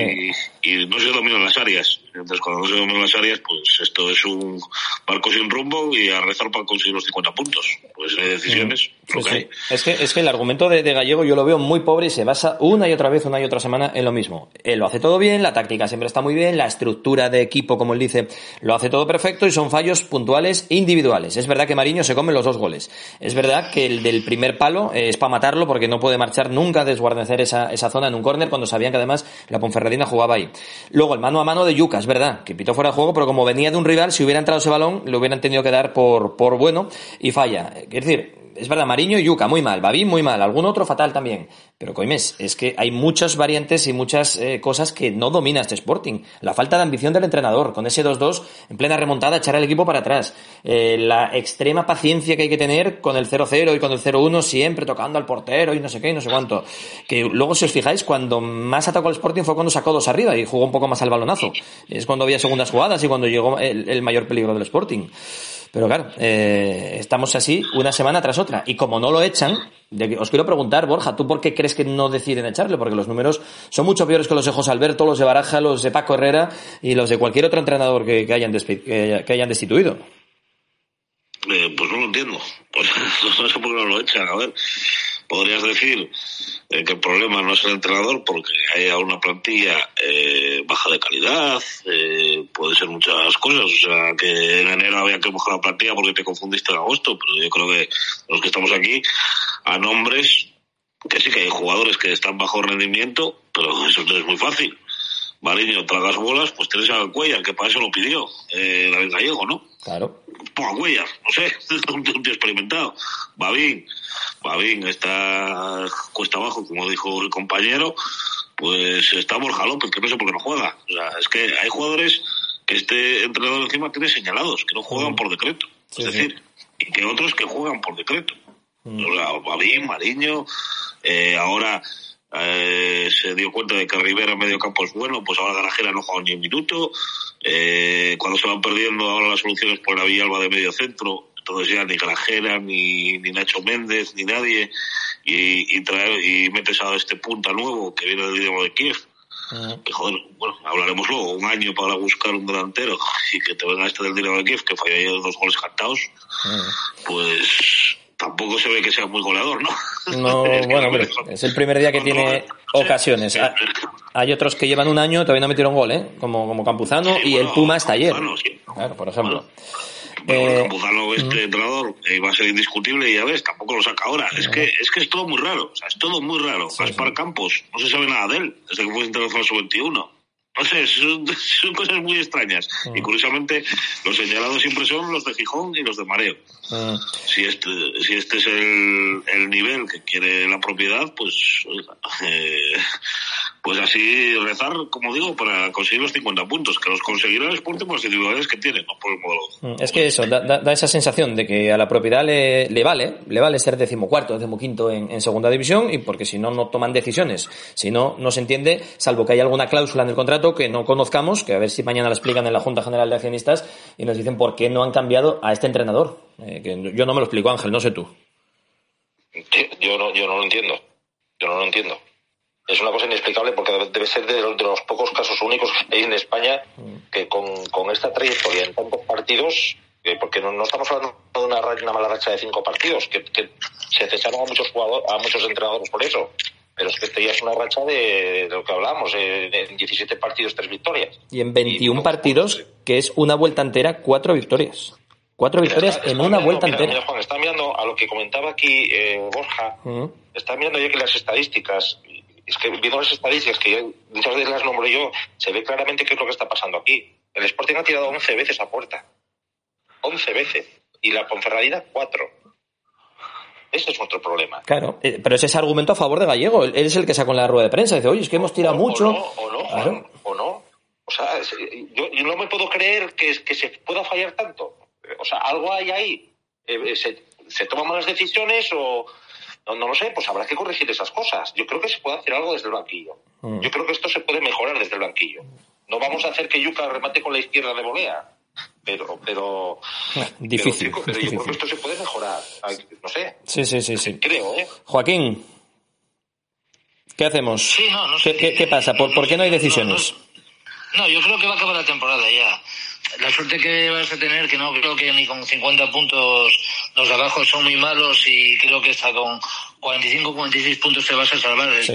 y, y no se dominan las áreas. Entonces, cuando no se dominan las áreas, pues esto es un barco sin rumbo y a rezar para conseguir los 50 puntos. Pues hay decisiones, lo Sí, que sí. Es que, es que el argumento de, de Gallego yo lo veo muy pobre y se basa una y otra vez, una y otra semana en lo mismo. Él lo hace todo bien, la táctica siempre está muy bien, la estructura de equipo, como él dice, lo hace todo perfecto y son fallos puntuales individuales. Es verdad que Mariño se come los dos goles. Es verdad que el del primer palo eh, es para matarlo porque no puede marchar nunca a desguarnecer esa, esa zona en un córner cuando sabían que además la Ponferradina jugaba ahí. Luego el mano a mano de Yuca, es verdad, que pitó fuera de juego, pero como venía de un rival, si hubiera entrado ese balón, le hubieran tenido que dar por, por bueno y falla. Es decir, es verdad, Mariño y Yuca, muy mal, Babín, muy mal, algún otro fatal también. Pero Coimes, es que hay muchas variantes y muchas eh, cosas que no domina este Sporting. La falta de ambición del entrenador, con ese 2-2 en plena remontada, echar al equipo para atrás. Eh, la extrema paciencia que hay que tener con el 0-0 y con el 0-1, siempre tocando al portero y no sé qué y no sé cuánto. Que luego, si os fijáis, cuando más atacó el Sporting fue cuando sacó dos arriba y jugó un poco más al balonazo. Es cuando había segundas jugadas y cuando llegó el mayor peligro del Sporting. Pero claro, eh, estamos así una semana tras otra. Y como no lo echan, os quiero preguntar, Borja, ¿tú por qué crees que no deciden echarle? Porque los números son mucho peores que los de José Alberto, los de Baraja, los de Paco Herrera y los de cualquier otro entrenador que, hayan, que hayan destituido. Eh, pues no lo entiendo. Pues no sé por qué no lo echan. A ver, podrías decir eh, que el problema no es el entrenador porque hay una plantilla eh, baja de calidad, eh, puede ser muchas cosas. O sea, que en enero había que mojar la plantilla porque te confundiste en agosto, pero yo creo que los que estamos aquí, a nombres, que sí que hay jugadores que están bajo rendimiento, pero eso no es muy fácil. Mariño, tragas bolas, pues tienes a Cuellar, que para eso lo pidió eh, David Gallego, ¿no? Claro. Ponga Cuellar, no sé, un tío un tío experimentado. Babín, Babín está cuesta abajo, como dijo el compañero, pues está Borja López, que no sé por qué no juega. O sea, es que hay jugadores que este entrenador encima tiene señalados, que no juegan por decreto. Sí, es sí. decir, y que otros que juegan por decreto. O sea, Babín, Mariño, eh, ahora eh, se dio cuenta de que Rivera en medio campo es bueno, pues ahora Garajera no juega ni un minuto. Eh, cuando se van perdiendo ahora las soluciones por la Villalba de medio centro, entonces ya ni Garajera, ni, ni Nacho Méndez, ni nadie, y, y, traer, y metes a este punta nuevo que viene del Dinamo de Kiev. Que joder, bueno, hablaremos luego, un año para buscar un delantero y que te venga este del Dinamo de Kiev que falló ayer dos goles cantados, pues tampoco se ve que sea muy goleador, ¿no? No, Es que bueno, hombre, es el primer día que tiene ocasiones. Ha- Hay otros que llevan un año todavía no metieron gol, ¿eh? Como, como Campuzano y el Puma hasta ayer. Claro, por ejemplo. Eh, Campuzano, este entrenador, eh, va a ser indiscutible y ya ves, tampoco lo saca ahora. Es que es que es todo muy raro, o sea, es todo muy raro. Gaspar Campos, no se sabe nada de él, desde que fue internacional sub-21. No sé, son, son cosas muy extrañas. Y curiosamente, los señalados siempre son los de Gijón y los de Mareo. mm, Si este, si este es el, el nivel que quiere la propiedad, pues eh, pues así rezar, como digo, para conseguir los 50 puntos, que los conseguirá el Sporting por las individualidades que tiene, no por el modelo. Mm, es que eso, da, esa sensación de que a la propiedad le, le vale, le vale ser decimocuarto, decimoquinto en, en segunda división, y porque si no, no toman decisiones. Si no, no se entiende, salvo que haya alguna cláusula en el contrato que no conozcamos, que a ver si mañana la explican en la Junta General de Accionistas, y nos dicen por qué no han cambiado a este entrenador. Eh, que yo no me lo explico, Ángel, no sé tú. Yo no, yo no lo entiendo. Yo no lo entiendo es una cosa inexplicable porque debe ser de los, pocos casos únicos que hay en España que con, esta trayectoria en tantos partidos, eh, porque no, estamos hablando de una, una, mala racha de cinco partidos, que, se cesaron a muchos jugadores, a muchos entrenadores por eso. Pero es que esta ya es una racha de, lo que hablamos, eh, en 17 partidos, tres victorias. Y en 21 partidos, que es una vuelta entera, cuatro victorias. Cuatro victorias en una vuelta entera. Juan, está mirando a lo que comentaba aquí eh, Borja, está mirando ya que las estadísticas, es que viendo las estadísticas que muchas veces las nombro yo, se ve claramente qué es lo que está pasando aquí. El Sporting ha tirado 11 veces a puerta. 11 veces. Y la Ponferradina 4. Ese es otro problema. Claro, eh, pero ese es argumento a favor de Gallego. Él es el que sacó en la rueda de prensa. Dice, oye, es que hemos tirado mucho. O no, o no, o sea, yo, no me puedo creer que, que se pueda fallar tanto. O sea, algo hay ahí. Eh, se, se toman malas decisiones o, no, no lo sé, pues habrá que corregir esas cosas. Yo creo que se puede hacer algo desde el banquillo. Mm. Yo creo que esto se puede mejorar desde el banquillo. No vamos a hacer que Yuca remate con la izquierda de volea. Pero, pero. Difícil. Pero, yo creo que esto se puede mejorar. No sé. Sí, sí, sí. sí. Creo, ¿eh? Joaquín. ¿Qué hacemos? Sí, no, no sé. ¿Qué, qué, pasa? ¿Por, ¿Por, qué no hay decisiones? No, yo creo que va a acabar la temporada ya. La suerte que vas a tener, que no creo que ni con 50 puntos los de abajo son muy malos y creo que está con 45 46 puntos te vas a salvar. El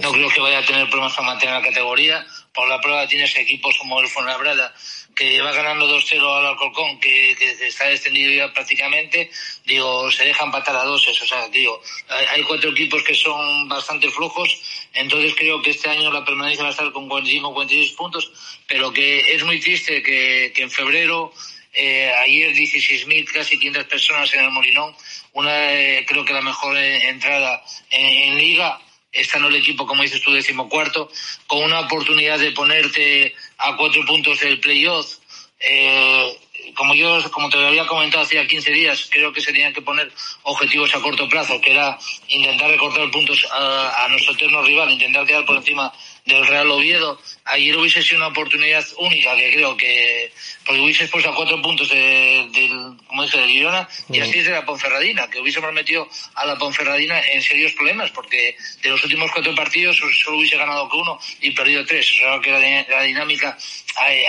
no creo que vaya a tener problemas para mantener la categoría. Por la prueba tienes equipos como el Fuenlabrada que va ganando 2-0 al Alcorcón, que, está descendido ya prácticamente, digo, se dejan empatar a doses. O sea, digo, hay, cuatro equipos que son bastante flojos, entonces creo que este año la permanencia va a estar con 45 46 puntos, pero que es muy triste que, en febrero, eh, ayer 16.000, casi 500 personas en el Molinón, una, eh, creo que la mejor eh, entrada en, en liga, en el equipo, como dices tú, decimocuarto, con una oportunidad de ponerte a cuatro puntos del playoff. Eh, como yo, como te había comentado hacía 15 días, creo que se tenían que poner objetivos a corto plazo, que era intentar recortar puntos a, a nuestro eterno rival, intentar quedar por encima del Real Oviedo. Ayer hubiese sido una oportunidad única, que creo que, porque hubiese expuesto a cuatro puntos del, como dije, de Girona, y así es de la Ponferradina, que hubiésemos metido a la Ponferradina en serios problemas, porque de los últimos cuatro partidos solo hubiese ganado que uno y perdido tres. O sea, que la, la dinámica,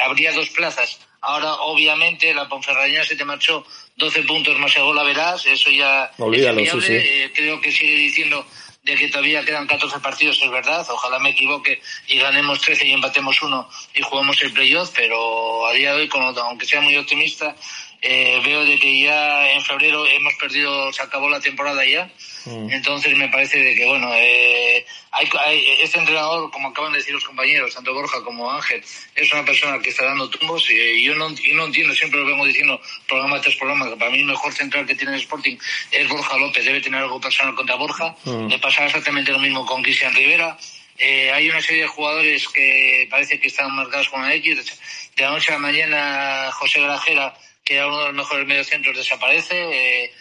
habría dos plazas. Ahora, obviamente, la Ponferradina se te marchó 12 puntos más el gol a verás, eso ya Olvídalo, sí, sí. Eh, creo que sigue diciendo de que todavía quedan 14 partidos, es verdad. Ojalá me equivoque y ganemos 13 y empatemos uno y jugamos el playoff, pero a día de hoy, aunque sea muy optimista, eh, veo de que ya en febrero hemos perdido, se acabó la temporada ya. Mm. Entonces me parece de que, bueno, eh, hay, este entrenador, como acaban de decir los compañeros, tanto Borja como Ángel, es una persona que está dando tumbos y yo no, yo no entiendo, siempre lo vengo diciendo programa tras programa, que para mí el mejor central que tiene el Sporting es Borja López, debe tener algo personal contra Borja, mm. le pasa exactamente lo mismo con Cristian Rivera. Eh, hay una serie de jugadores que parece que están marcados con la X. De la noche a la mañana, José Grajera que era uno de los mejores mediocentros, desaparece. Eh,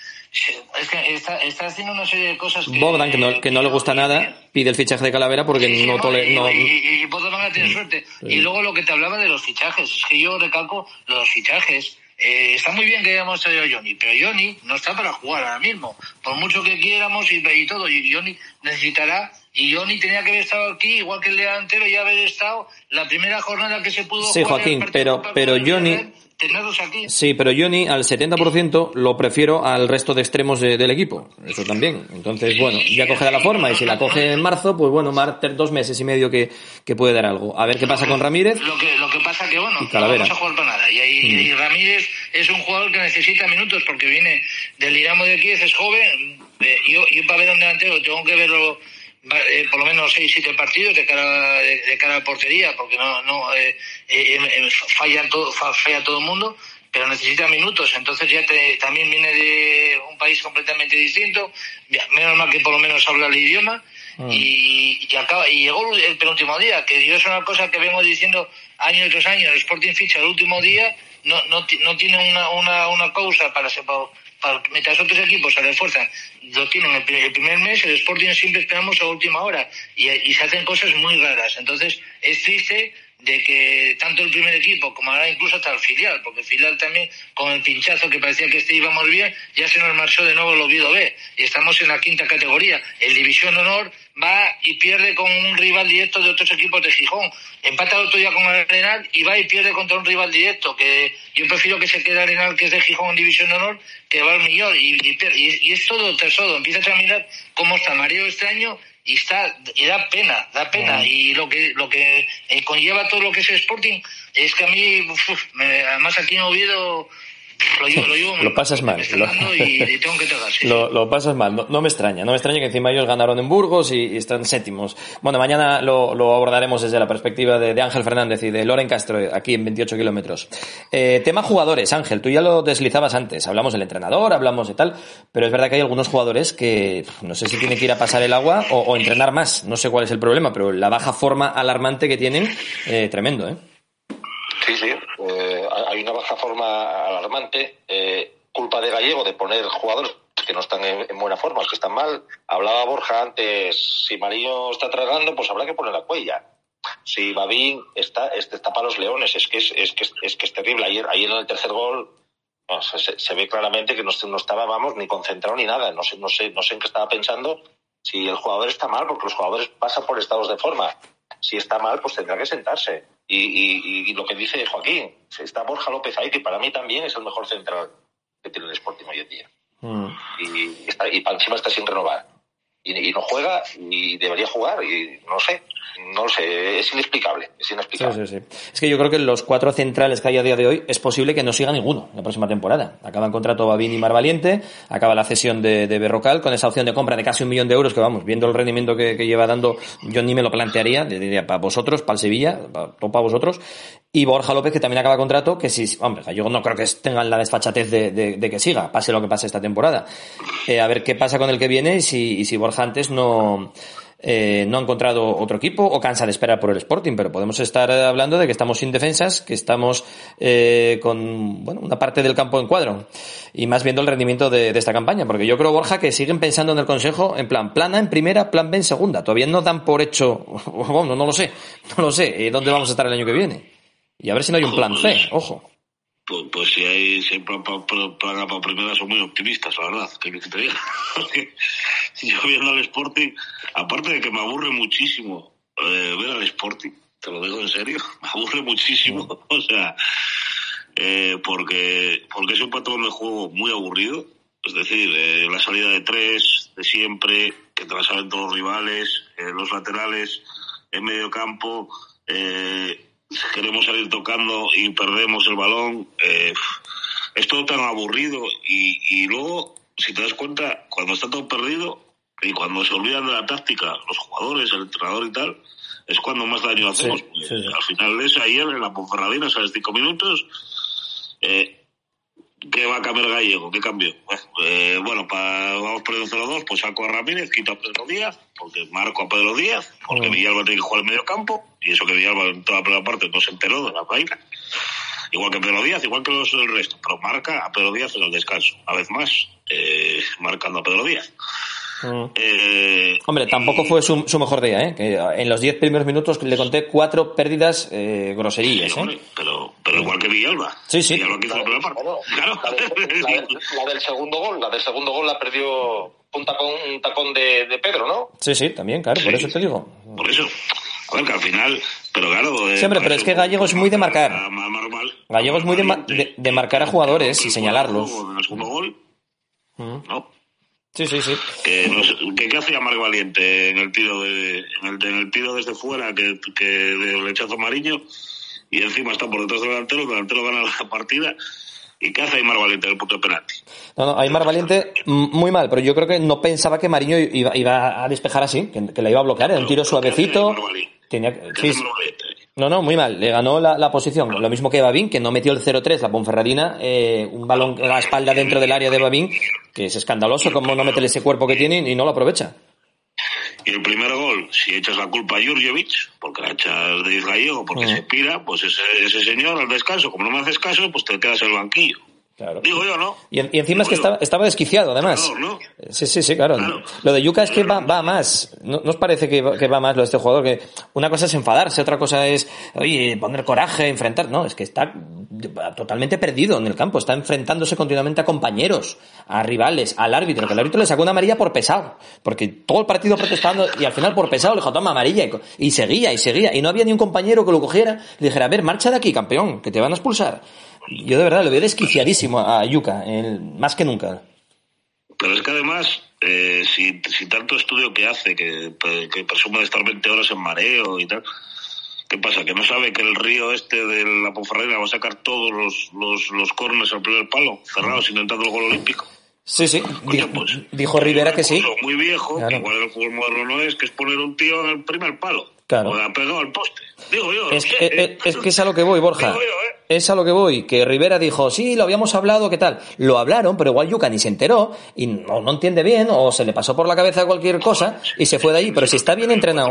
es que está, está, haciendo una serie de cosas que... Bogdan, que no, que no le gusta nada, pide el fichaje de Calavera porque no, tole, no... Y, y, Bogdan tiene suerte. Y luego lo que te hablaba de los fichajes, es que yo recalco los fichajes. Eh, está muy bien que hayamos traído a Johnny, pero Johnny no está para jugar ahora mismo. Por mucho que quieramos y, y todo, y Johnny necesitará y Johnny tenía que haber estado aquí, igual que el delantero, y haber estado la primera jornada que se pudo sí, Joaquín, pero, pero Johnny, Sí, pero Johnny al 70% lo prefiero al resto de extremos del equipo. Eso también. Entonces, bueno, ya cogerá la forma. Y si la coge en marzo, pues bueno, Marter dos meses y medio que, que puede dar algo. A ver qué pasa con Ramírez. Lo que, lo que pasa que, bueno, no vamos a jugar para nada. Y, mm. Ramírez es un jugador que necesita minutos porque viene del Dinamo de Kiev, es joven. Eh, yo, yo para ver un delantero tengo que verlo eh, por lo menos seis siete partidos de cara de, cara a portería porque no no eh, eh, falla todo falla todo el mundo pero necesita minutos. Entonces ya también viene de un país completamente distinto. Menos mal que por lo menos habla el idioma. Mm. Y, y, acaba, y llegó el penúltimo día, que yo es una cosa que vengo diciendo año tras año, el Sporting ficha el último día, no, no, no tiene una, una, una causa para, para, mientras otros equipos se refuerzan, lo tienen el, el, primer mes, el Sporting siempre esperamos a última hora y, y se hacen cosas muy raras. Entonces, es triste de que tanto el primer equipo como ahora incluso hasta el filial, porque el filial también con el pinchazo que parecía que este íbamos bien, ya se nos marchó de nuevo el Oviedo B y estamos en la quinta categoría. El División Honor va y pierde con un rival directo de otros equipos de Gijón. Empata el otro día con el Arenal y va y pierde contra un rival directo, que yo prefiero que se quede Arenal, que es de Gijón en División Honor, que va al millón. Y, y, y, es todo tesodo. Empiezas a mirar cómo está Mario este año y está y da pena da pena y lo que lo que eh, conlleva todo lo que es Sporting es que a mí uf, me, además aquí en Oviedo lo, pasas mal. Lo, pasas mal. No, me extraña. No me extraña que encima ellos ganaron en Burgos y, están séptimos. Bueno, mañana lo, abordaremos desde la perspectiva de, Ángel Fernández y de Loren Castro, aquí en 28 kilómetros. Eh, tema jugadores, Ángel, tú ya lo deslizabas antes. Hablamos del entrenador, hablamos de tal, pero es verdad que hay algunos jugadores que no sé si tienen que ir a pasar el agua o, entrenar más. No sé cuál es el problema, pero la baja forma alarmante que tienen, eh, tremendo, ¿eh? Sí, sí. Eh, hay una baja forma Eh, culpa de Gallego de poner jugadores que no están en, buena forma, que están mal. Hablaba Borja antes, si Mario está tragando, pues habrá que poner la cuella. Si Babín está, está para los leones, es que es, es, que, es, que es terrible. Ayer, ayer en el tercer gol se, ve claramente que no, no estaba, vamos, ni concentrado ni nada. No sé, no sé, no sé en qué estaba pensando. Si el jugador está mal, porque los jugadores pasan por estados de forma. Si está mal, pues tendrá que sentarse y, y, lo que dice Joaquín, está Borja López ahí, que para mí también es el mejor central que tiene el Sporting hoy en día. Mm. Y, está, y encima está sin renovar. Y, no juega y debería jugar y no sé, no sé, es inexplicable, es inexplicable. Es que yo creo que los cuatro centrales que hay a día de hoy es posible que no siga ninguno la próxima temporada. Acaba el contrato Babín y Marvaliente, acaba la cesión de, de, Berrocal con esa opción de compra de casi un millón de euros que vamos, viendo el rendimiento que, lleva dando, yo ni me lo plantearía, diría para vosotros, para el Sevilla, para, para vosotros. Y Borja López que también acaba contrato, que si, hombre, yo no creo que tengan la desfachatez de, de, que siga, pase lo que pase esta temporada. Eh, a ver qué pasa con el que viene y si, y si Borja antes no eh, no ha encontrado otro equipo o cansa de esperar por el Sporting, pero podemos estar hablando de que estamos sin defensas, que estamos eh, con bueno, una parte del campo en cuadro y más viendo el rendimiento de, esta campaña, porque yo creo, Borja, que siguen pensando en el Consejo en plan plan A en primera, plan B en segunda. Todavía no dan por hecho, bueno, no lo sé, no lo sé, eh, dónde vamos a estar el año que viene. Y a ver si no hay un plan C, ojo. Pues, pues, si hay si hay plan para pa, primera son muy optimistas, la verdad, que, te diga. yo viendo al Sporting, aparte de que me aburre muchísimo eh, ver al Sporting, te lo digo en serio, me aburre muchísimo, o sea, eh, porque, porque es un patrón de juego muy aburrido, es decir, eh, la salida de tres, de siempre, que te la saben todos los rivales, los laterales, en medio campo, eh, queremos salir tocando y perdemos el balón. Eh, es todo tan aburrido y, y luego, si te das cuenta, cuando está todo perdido y cuando se olvidan de la táctica, los jugadores, el entrenador y tal, es cuando más daño hacemos. Al final es ayer en la Ponferradina, sabes, cinco minutos, eh, ¿Qué va a cambiar Gallego? ¿Qué cambio? Eh, bueno, para, vamos perdiendo 0-2, pues saco a Ramírez, quito a Pedro Díaz, porque marco a Pedro Díaz, porque mm. Villalba tiene que jugar en medio campo, y eso que Villalba en toda la primera parte no se enteró de la vaina. Igual que Pedro Díaz, igual que los del resto, pero marca a Pedro Díaz en el descanso, una vez más, eh, marcando a Pedro Díaz. Mm. Eh, Hombre, tampoco fue su, su, mejor día, ¿eh? Que en los diez primeros minutos le conté cuatro pérdidas eh, groserías, ¿eh? pero, pero igual que Villalba. Sí, sí. Villalba la primera parte. claro. La, del segundo gol, la del segundo gol la perdió un tacón, un tacón de, de Pedro, ¿no? Sí, sí, también, claro, por eso te digo. Por eso. A ver, que al final, pero claro. Eh, Siempre, pero es que Gallego es muy de marcar. Gallego es muy de, de, marcar a jugadores y señalarlos. En el segundo gol, mm. ¿no? Sí, sí, sí. Que, ¿Qué hacía Marc Valiente en el tiro de, en el, tiro desde fuera que, que del rechazo Mariño y encima está por detrás del delantero, el delantero gana la partida. ¿Y qué hace Aymar Valiente en el punto de penalti? No, no, Aymar Valiente muy mal, pero yo creo que no pensaba que Mariño iba, iba a despejar así, que, que la iba a bloquear, era un tiro suavecito. Tenía, sí, no, no, muy mal. Le ganó la, la posición. Lo mismo que Babín, que no metió el 0-3, la Ponferradina, eh, un balón a la espalda dentro del área de Babín, que es escandaloso como no meterle ese cuerpo que tiene y no lo aprovecha. Y el primer gol, si echas la culpa a Jurjevic, porque la echas de Gallego, porque Mm. se pira, pues ese, ese señor al descanso, como no me haces caso, pues te quedas en el banquillo. Claro. Digo yo, ¿no? Y, en- y encima es que estaba, estaba desquiciado, además. Claro, ¿no? Sí, sí, sí, claro. Lo de Yuka es que va, va más. ¿No, no os parece que va, que va más lo de este jugador? Que una cosa es enfadarse, otra cosa es, oye, poner coraje, enfrentar. No, es que está totalmente perdido en el campo. Está enfrentándose continuamente a compañeros, a rivales, al árbitro. Que el árbitro le sacó una amarilla por pesado. Porque todo el partido protestando y al final por pesado le dijo, toma amarilla. Y, y seguía, y seguía. Y no había ni un compañero que lo cogiera. Le dijera, a ver, marcha de aquí, campeón, que te van a expulsar. Yo de verdad lo veo desquiciadísimo a Yuka, el- más que nunca. Pero es que además, eh, si, si tanto estudio que hace, que, que presume de estar 20 horas en mareo y tal, ¿qué pasa? ¿Que no sabe que el río este de la Ponferradina va a sacar todos los, los, los corners al primer palo, cerrados, intentando el gol olímpico? Sí, sí. Dijo, dijo Rivera que sí. Muy viejo, Claro. que igual el fútbol moderno no es, que es poner un tío en el primer palo. Claro. O ha pegado al poste. Digo yo. Es, que- ¿eh? es- que es a lo que voy, Borja. Digo yo, ¿eh? Es a lo que voy. Que Rivera dijo, sí, lo habíamos hablado, ¿qué tal? Lo hablaron, pero igual Yuka ni se enteró y no, no entiende bien o se le pasó por la cabeza cualquier cosa y se fue de ahí. Pero si está bien entrenado,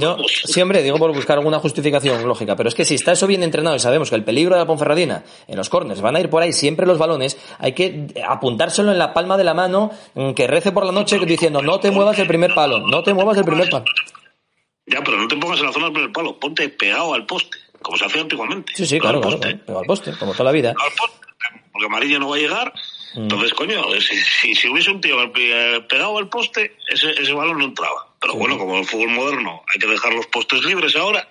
yo siempre digo por buscar alguna justificación lógica, pero es que si está eso bien entrenado y sabemos que el peligro de la Ponferradina en los corners van a ir por ahí siempre los balones, hay que apuntárselo en la palma de la mano, mm, que rece por la noche diciendo no te muevas del primer palo, no te muevas del primer palo. Ya, pero no te pongas en la zona del primer palo, ponte pegado al poste, como se hacía antiguamente. Sí, sí, claro, claro, claro, pero al poste, como toda la vida. Porque Amarillo no va a llegar. Mm. Entonces, coño, si, si, si hubiese un tío eh, pegado al poste, ese, ese balón no entraba. Pero bueno, como el fútbol moderno hay que dejar los postes libres ahora,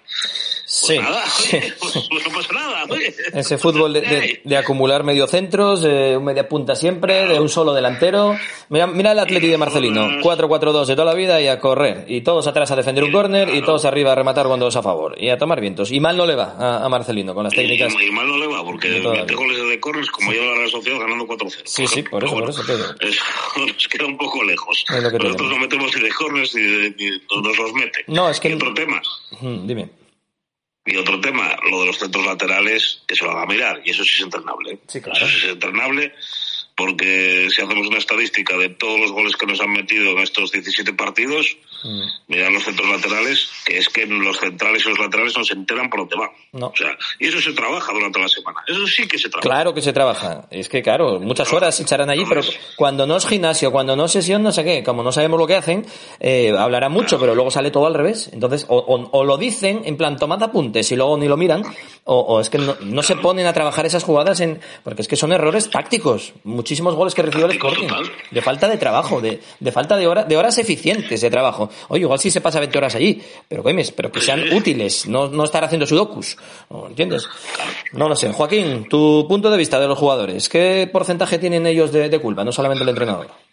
Sí, nada, pues, pues no pasa nada. oye. Ese fútbol de, de- de acumular mediocentros, eh, un media punta siempre, de un solo delantero. Mira, mira el Atleti de Marcelino, 4-4-2 de toda la vida y a correr. Y todos atrás a defender un córner y todos arriba a rematar cuando es a favor. Y a tomar vientos. Y mal no le va a, a Marcelino con las técnicas. Y, y mal no le va, porque mete goles de corners como lleva la Real Sociedad ganando 4-0. Sí, sí, por eso, por eso. pero- Es- nos queda un poco lejos. Nosotros tenemos. no metemos ni de corners ni, de- ni nos los mete. No, es que- Y otro tema, Mm, Dime. Y otro tema, lo de los centros laterales, que se lo haga mirar, y eso sí es entrenable. ¿eh? Sí, claro. Eso sí es entrenable, porque si hacemos una estadística de todos los goles que nos han metido en estos 17 partidos, Mm. mirar los centros laterales, que es que los centrales y los laterales no se enteran por dónde van. No. O sea, y eso se trabaja durante la semana. Eso sí que se trabaja. Claro que se trabaja. Es que, claro, muchas horas se echarán allí, pero cuando no es gimnasio, cuando no es sesión, no sé qué, como no sabemos lo que hacen, eh, hablarán mucho, pero luego sale todo al revés. Entonces, o, o- o lo dicen en plan, tomad apuntes y luego ni lo miran, o, o es que no, no se ponen a trabajar esas jugadas en, porque es que son errores tácticos. Muchísimos goles que recibió el Sporting. De falta de trabajo, de, de falta de, hora, de horas eficientes de trabajo. Oye, igual sí se pasa 20 horas allí, pero coño, pero que sean útiles, no, no estar haciendo sudokus. ¿Entiendes? No lo sé. Joaquín, tu punto de vista de los jugadores, ¿qué porcentaje tienen ellos de, de culpa? No solamente el entrenador.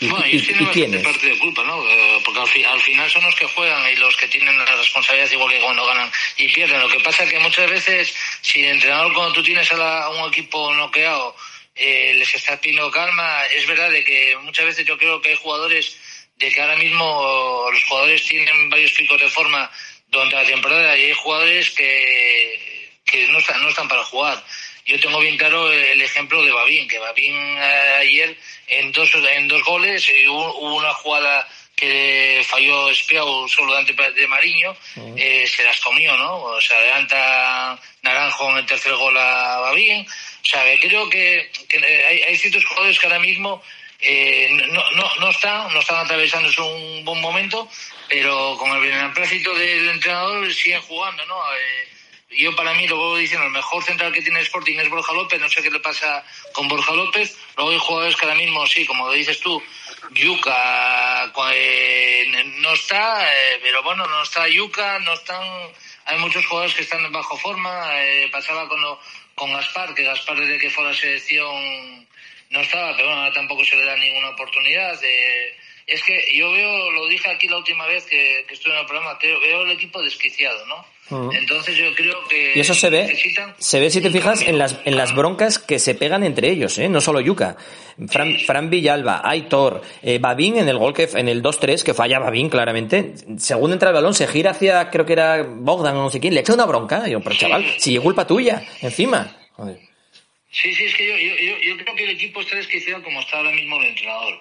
¿Y, Bueno, y- ellos y tienen bastante quiénes? parte de culpa, ¿no? Eh, Porque al, fi- al final son los que juegan y los que tienen la responsabilidad igual que cuando ganan y pierden. Lo que pasa es que muchas veces, si el entrenador cuando tú tienes a, la- a un equipo noqueado eh, les estás pidiendo calma, es verdad de que muchas veces yo creo que hay jugadores de que ahora mismo los jugadores tienen varios picos de forma durante la temporada y hay jugadores que, que no, están, no están para jugar. Yo tengo bien claro el ejemplo de Babín, que Babín eh, ayer en dos, en dos goles eh, hubo, una jugada que falló Espiau solo delante de Mariño, eh, se las comió, ¿no? O sea, adelanta Naranjo en el tercer gol a Babín. O sea, que creo que, que hay, hay ciertos jugadores que ahora mismo eh, no, no, no están, no están atravesando un buen momento, pero con el beneplácito del entrenador siguen jugando, ¿no? Eh, yo para mí, lo vuelvo diciendo, el mejor central que tiene Sporting es Borja López, no sé qué le pasa con Borja López. Luego hay jugadores que ahora mismo, sí, como dices tú, Yuca eh, no está, eh, pero bueno, no está Yuca, no están, hay muchos jugadores que están bajo forma, eh, pasaba con, lo- con Gaspar, que Gaspar desde que fue a la selección no estaba, pero bueno, ahora tampoco se le da ninguna oportunidad. eh, es que yo veo, lo dije aquí la última vez que, que estuve en el programa, que veo el equipo desquiciado, ¿no? Entonces yo creo que Y eso se ve, se ve si te fijas en las, en las broncas que se pegan entre ellos, ¿eh? no solo Yuca. Fran, Fran Villalba, Aitor, eh, Babín en el gol que en el 2-3 que falla Babín claramente. Según entra el balón se gira hacia creo que era Bogdan o no sé quién, le echa una bronca. Y yo, pero chaval, si es culpa tuya, encima. Joder. Sí, sí, es que yo, yo, yo, yo creo que el equipo está desquiciado como está ahora mismo el entrenador.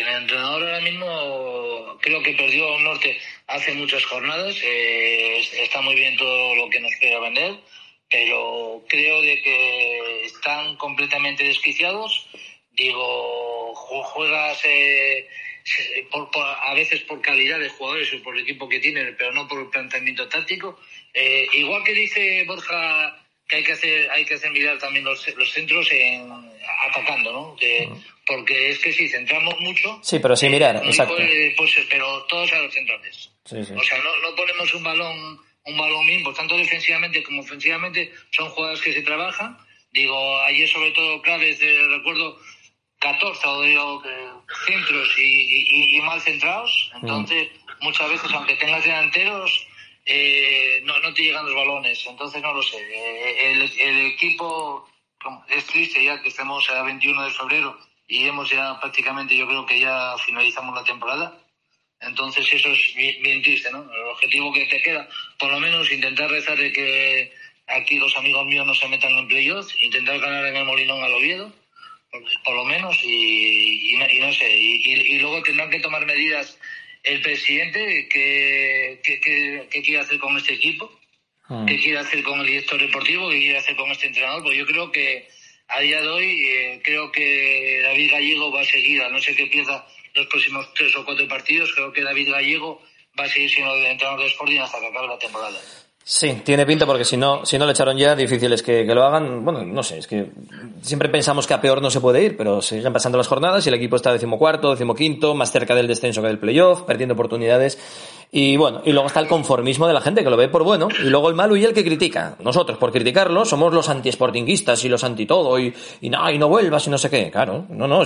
El entrenador ahora mismo creo que perdió un norte hace muchas jornadas, eh, está muy bien todo lo que nos quiere vender, pero creo de que están completamente desquiciados. Digo, juegas eh, a veces por calidad de jugadores o por el equipo que tienen, pero no por el planteamiento táctico. Eh, igual que dice Borja que hay que hacer hay que hacer mirar también los, los centros en atacando, ¿no? Que, porque es que si centramos mucho. Sí, pero sin mirar, eh, exacto. pues, pero todos a los centrales. O sea, no, no ponemos un balón un balón mismo, tanto defensivamente como ofensivamente, son jugadas que se trabajan. Digo, ayer sobre todo claves, de, recuerdo 14 o digo, centros y, mal centrados. Entonces, muchas veces, aunque tengas delanteros, eh, no, no te llegan los balones. Entonces, no lo sé. Eh, el, el equipo es triste ya que estemos a 21 de febrero y hemos ya prácticamente, yo creo que ya finalizamos la temporada. Entonces eso es bien, triste, ¿no? El objetivo que te queda, por lo menos intentar rezar de que aquí los amigos míos no se metan en playoffs, intentar ganar en el Molinón al Oviedo, por, lo menos, y, y, no, sé, y, luego tendrán que tomar medidas el presidente que, que, quiere hacer con este equipo, ah. qué quiere hacer con el director deportivo, qué quiere hacer con este entrenador, pues yo creo que a día de hoy eh, creo que David Gallego va a seguir, a no sé qué pieza los próximos tres o cuatro partidos, creo que David Gallego va a seguir siendo el entrenador de Sporting hasta que acabe la temporada. Sí, tiene pinta porque si no, si no le echaron ya, difícil es que, que, lo hagan. Bueno, no sé, es que siempre pensamos que a peor no se puede ir, pero siguen pasando las jornadas y el equipo está decimocuarto, decimoquinto, más cerca del descenso que del playoff, perdiendo oportunidades. Y bueno, y luego está el conformismo de la gente que lo ve por bueno, y luego el malo y el que critica. Nosotros, por criticarlo, somos los anti-sportinguistas y los anti-todo, y, y no, y no vuelvas y no sé qué. Claro, no, no,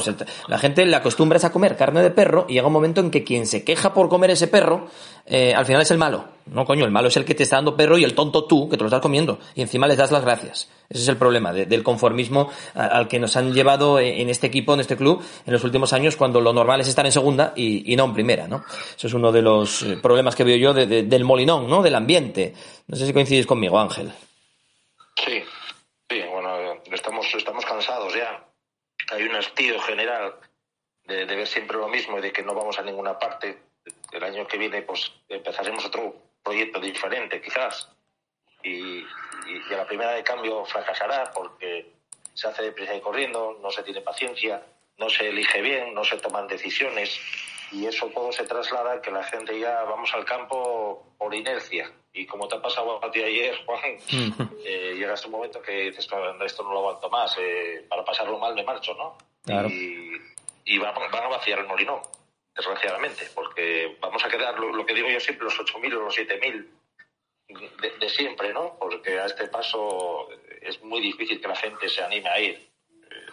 la gente le acostumbra a comer carne de perro y llega un momento en que quien se queja por comer ese perro, eh, al final es el malo. No, coño, el malo es el que te está dando perro y el tonto tú, que te lo estás comiendo, y encima les das las gracias. Ese es el problema del conformismo al que nos han llevado en este equipo, en este club, en los últimos años, cuando lo normal es estar en segunda y, no en primera, ¿no? Eso es uno de los eh, problemas que veo yo del molinón, ¿no? Del ambiente. No sé si coincides conmigo, Ángel. Sí, sí, bueno, estamos, estamos cansados ya. Hay un hastío general de, de ver siempre lo mismo y de que no vamos a ninguna parte. El año que viene, pues, empezaremos otro proyecto diferente, quizás y, a la primera de cambio fracasará porque se hace deprisa y corriendo, no se tiene paciencia, no se elige bien, no se toman decisiones y eso todo se traslada a que la gente ya vamos al campo por inercia. Y como te ha pasado a ti ayer, Juan, eh, llega un momento que dices, esto no lo aguanto más, eh, para pasarlo mal me marcho, ¿no? Y, y van, a vaciar el molino, desgraciadamente, porque vamos a quedar, lo, lo que digo yo siempre, los 8.000 o los 7.000 de, siempre, ¿no? Porque a este paso es muy difícil que la gente se anime a ir.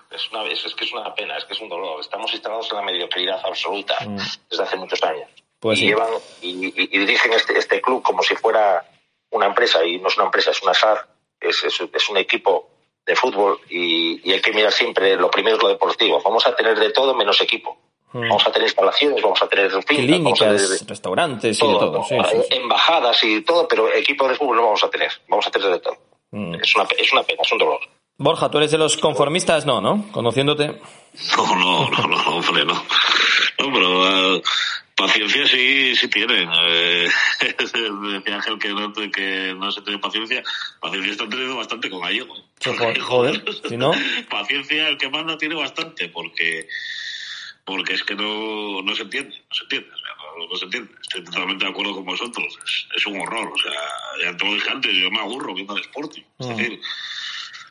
Es, una, es, es que es una pena, es que es un dolor. Estamos instalados en la mediocridad absoluta mm. desde hace muchos años. Pues y, llevan, y, dirigen este, este club como si fuera una empresa, y no es una empresa, es una SAR, es, es, un equipo de fútbol y, y, hay que mirar siempre, lo primero es lo deportivo. Vamos a tener de todo menos equipo. Mm. Vamos a tener instalaciones, vamos a tener clínicas, restaurantes y de todo. Embajadas y todo, pero equipo de fútbol no vamos a tener. Vamos a tener de todo. Mm. Es, una, es una pena, es un dolor. Borja, tú eres de los conformistas, no, ¿no? Conociéndote. No, no, no, no, hombre, no. No, pero uh, paciencia sí, sí tienen. Eh, decía Ángel que no, que no se tiene paciencia. Paciencia está teniendo bastante con Gallego. Joder, si no. Paciencia, el que manda tiene bastante, porque porque es que no, no se entiende, no se entiende, no, se entiende. Estoy totalmente de acuerdo con vosotros, es, un horror, o sea, ya te lo dije antes, yo me aburro viendo el Sporting, es mm. decir,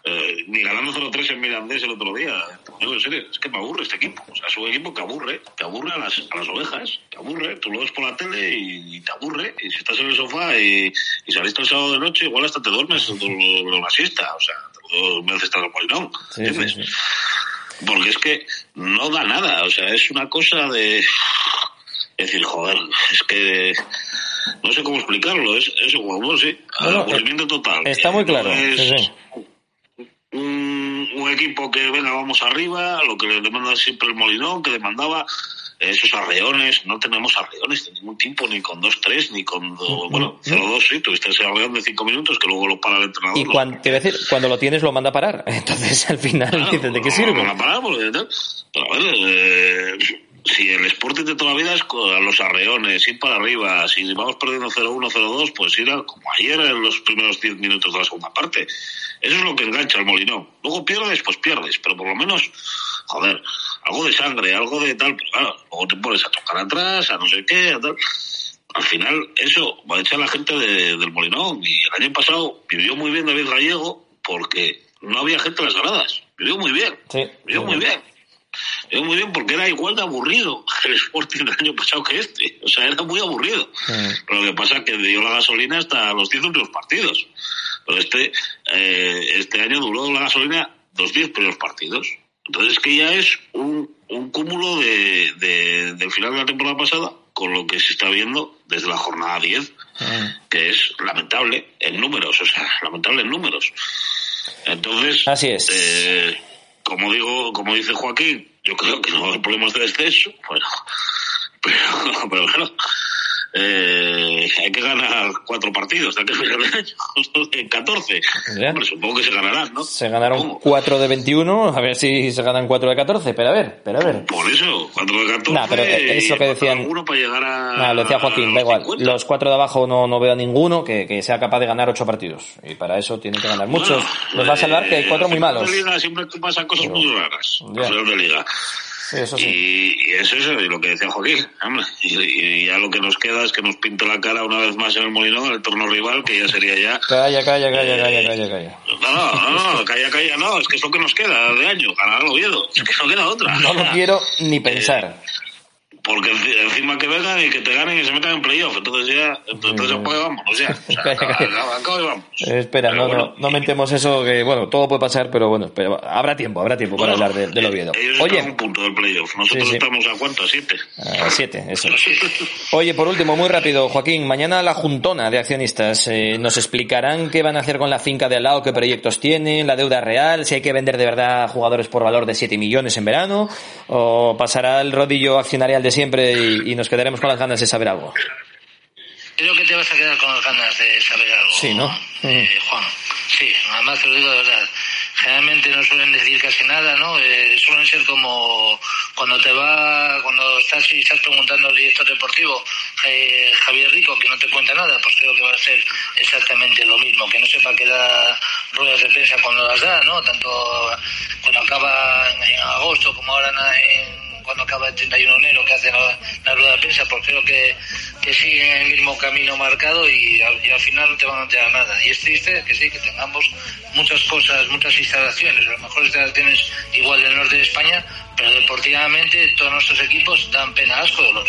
eh, ni ganando 0-3 en Mirandés el otro día, en serio, es que me aburre este equipo, o sea, es un equipo que aburre, que aburre a las, a las ovejas, que aburre, tú lo ves por la tele y, te aburre, y si estás en el sofá y, y saliste el sábado de noche, igual hasta te duermes de una siesta, o sea, dos veces estás polinón, ¿entiendes? Porque es que no da nada, o sea, es una cosa de decir, joder, es que no sé cómo explicarlo, es, es bueno, sí, aburrimiento total. Está muy claro. Es Un, un, equipo que venga, vamos arriba, lo que le demanda siempre el Molinón, que demandaba esos arreones, no tenemos arreones de ningún tipo, ni con 2-3, ni con, bueno, 0-2 sí, tuviste ese arreón de 5 minutos que luego lo para el entrenador. Y cuando, te decir, cuando lo tienes lo manda a parar, entonces al final dices, ¿de qué sirve? Lo manda a parar, porque, pero a ver, eh, si el Sporting de toda la vida es a los arreones, ir para arriba, si vamos perdiendo 0-1, 0-2, pues ir a, como ayer en los primeros 10 minutos de la segunda parte. Eso es lo que engancha al Molinón. Luego pierdes, pues pierdes, pero por lo menos, joder, algo de sangre, algo de tal, pero claro, luego te pones a tocar atrás, a no sé qué, a tal. Al final, eso va a echar a la gente del Molinón. Y el año pasado vivió muy bien David Gallego porque no había gente en las gradas. Vivió muy bien. Sí. Vivió muy bien. Vivió muy bien porque era igual de aburrido el Sporting del año pasado que este. O sea, era muy aburrido. Pero lo que pasa es que dio la gasolina hasta los 10 últimos partidos. Pero este, eh, este año duró la gasolina los 10 primeros partidos. Entonces es que ya es un, un cúmulo de, de, del final de la temporada pasada con lo que se está viendo desde la jornada 10, que es lamentable en números, o sea, lamentable en números. Entonces, Así es. Eh, como digo, como dice Joaquín, yo creo que no haber problemas de descenso, bueno, pero, pero claro, eh, hay que ganar cuatro partidos, hay que ganar en 14. Hombre, supongo que se ganarán, ¿no? Se ganaron 4 de 21, a ver si se ganan 4 de 14, pero a ver, pero a ver. Por eso, 4 de 14. Nah, pero es lo que decían. Para llegar a. Nah, lo decía Joaquín, da igual. Los cuatro de abajo no, no veo a ninguno que, que sea capaz de ganar 8 partidos. Y para eso tienen que ganar muchos. Nos va a salvar que hay cuatro muy malos. En Liga siempre pasan cosas muy raras. De Liga. Sí, eso sí. Y, y eso es lo que decía Joaquín. Y, y ya lo que nos queda es que nos pinte la cara una vez más en el Molinón, en el torno rival, que ya sería ya. Calla, calla, calla, calla, calla, calla. No, no, no, calla, calla, no, es que es lo que nos queda de año, ganar al Oviedo. Es que no queda otra. No lo quiero ni pensar. Porque enci- encima que vengan y que te ganen y se metan en playoff, entonces ya, entonces ya pues vámonos ya. O sea, y vamos. Eh, espera, no, no, no mentemos eso, que bueno, todo puede pasar, pero bueno, pero habrá tiempo, habrá tiempo para hablar de- Oviedo. Ellos Oye, un punto del playoff, nosotros Sí, sí. estamos a cuánto, a siete. a siete, eso. Oye, por último, muy rápido, Joaquín, mañana la juntona de accionistas eh, nos explicarán qué van a hacer con la finca de al lado, qué proyectos tienen, la deuda real, si hay que vender de verdad jugadores por valor de 7 millones en verano, o pasará el rodillo accionarial de siempre y, y nos quedaremos con las ganas de saber algo. Creo que te vas a quedar con las ganas de saber algo. Sí, ¿no? eh, Juan. Sí, además te lo digo de verdad. Generalmente no suelen decir casi nada, ¿no? Eh, suelen ser como cuando te va, cuando estás y estás preguntando al director deportivo, eh, Javier Rico, que no te cuenta nada, pues creo que va a ser exactamente lo mismo, que no sepa que da ruedas de prensa cuando las da, ¿no? Tanto cuando acaba en, agosto como ahora en- cuando acaba el 31 de enero que hace la, rueda de prensa, pues creo que, que siguen el mismo camino marcado y al, y al final no te van a enterar nada. Y es triste que sí, que tengamos muchas cosas, muchas instalaciones, las mejores instalaciones igual del norte de España, pero deportivamente todos nuestros equipos dan pena, asco, dolor.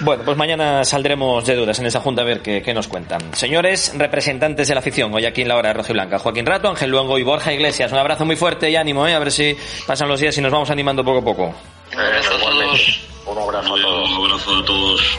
Bueno, pues mañana saldremos de dudas en esa junta a ver qué, qué nos cuentan. Señores, representantes de la afición, hoy aquí en la hora de Blanca, Joaquín Rato, Ángel Luengo y Borja Iglesias. Un abrazo muy fuerte y ánimo, ¿eh? a ver si pasan los días y nos vamos animando poco a poco. Un abrazo a todos. Un abrazo a todos.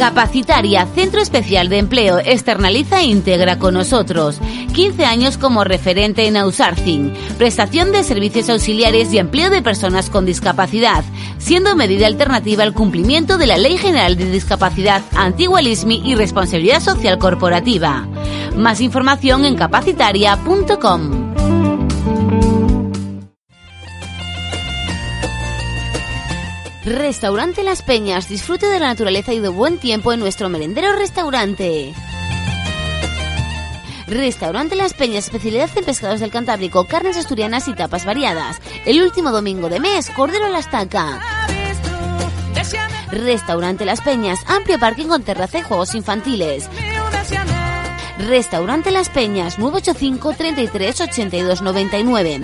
Capacitaria, Centro Especial de Empleo, externaliza e integra con nosotros. 15 años como referente en outsourcing, prestación de servicios auxiliares y empleo de personas con discapacidad, siendo medida alternativa al cumplimiento de la Ley General de Discapacidad, antigua LISMI y Responsabilidad Social Corporativa. Más información en capacitaria.com. Restaurante Las Peñas. Disfrute de la naturaleza y de buen tiempo en nuestro merendero restaurante. Restaurante Las Peñas, especialidad en pescados del Cantábrico, carnes asturianas y tapas variadas. El último domingo de mes, cordero a la estaca. Restaurante Las Peñas, amplio parking con terraza y juegos infantiles. Restaurante Las Peñas, 985 33 82 99.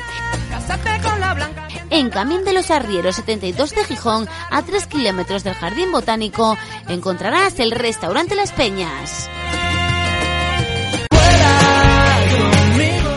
En Camín de los Arrieros 72 de Gijón, a 3 kilómetros del Jardín Botánico, encontrarás el Restaurante Las Peñas.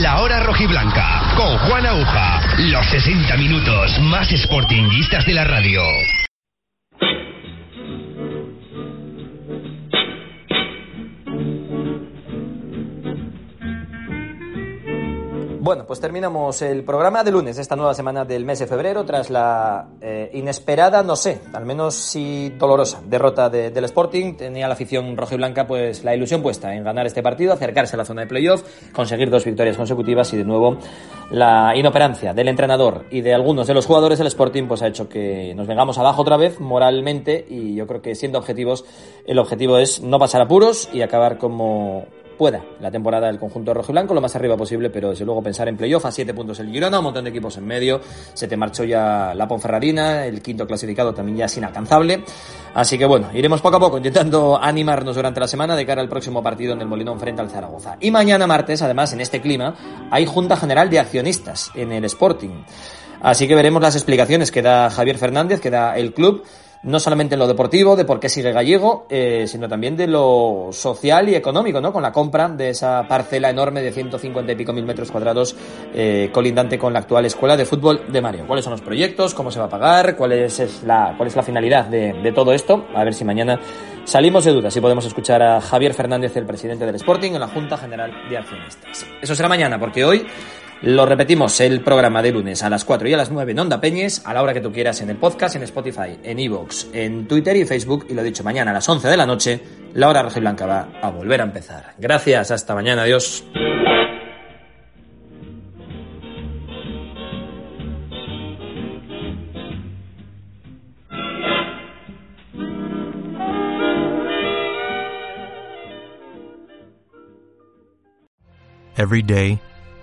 La Hora Rojiblanca con Juan Aguja. Los 60 minutos más sportinguistas de la radio. Bueno, pues terminamos el programa de lunes, esta nueva semana del mes de febrero, tras la eh, inesperada, no sé, al menos sí dolorosa derrota del Sporting. Tenía la afición roja y blanca pues la ilusión puesta en ganar este partido, acercarse a la zona de playoff, conseguir dos victorias consecutivas y de nuevo la inoperancia del entrenador y de algunos de los jugadores del Sporting pues ha hecho que nos vengamos abajo otra vez moralmente y yo creo que siendo objetivos, el objetivo es no pasar apuros y acabar como pueda la temporada del conjunto rojo y blanco lo más arriba posible, pero desde luego pensar en playoff a siete puntos el Girona, un montón de equipos en medio, se te marchó ya la Ponferradina, el quinto clasificado también ya es inalcanzable, así que bueno, iremos poco a poco intentando animarnos durante la semana de cara al próximo partido en el Molinón frente al Zaragoza. Y mañana martes, además, en este clima, hay Junta General de Accionistas en el Sporting. Así que veremos las explicaciones que da Javier Fernández, que da el club no solamente en lo deportivo, de por qué sigue gallego, eh, sino también de lo social y económico, ¿no? Con la compra de esa parcela enorme de 150 y pico mil metros cuadrados eh, colindante con la actual escuela de fútbol de Mario. ¿Cuáles son los proyectos? ¿Cómo se va a pagar? ¿Cuál es, la, cuál es la finalidad de, de todo esto? A ver si mañana salimos de dudas y podemos escuchar a Javier Fernández, el presidente del Sporting, en la Junta General de Accionistas. Eso será mañana, porque hoy lo repetimos el programa de lunes a las 4 y a las 9 en Onda Peñes, a la hora que tú quieras en el podcast, en Spotify, en Evox, en Twitter y Facebook. Y lo dicho, mañana a las 11 de la noche, la hora blanca va a volver a empezar. Gracias, hasta mañana, adiós. Every day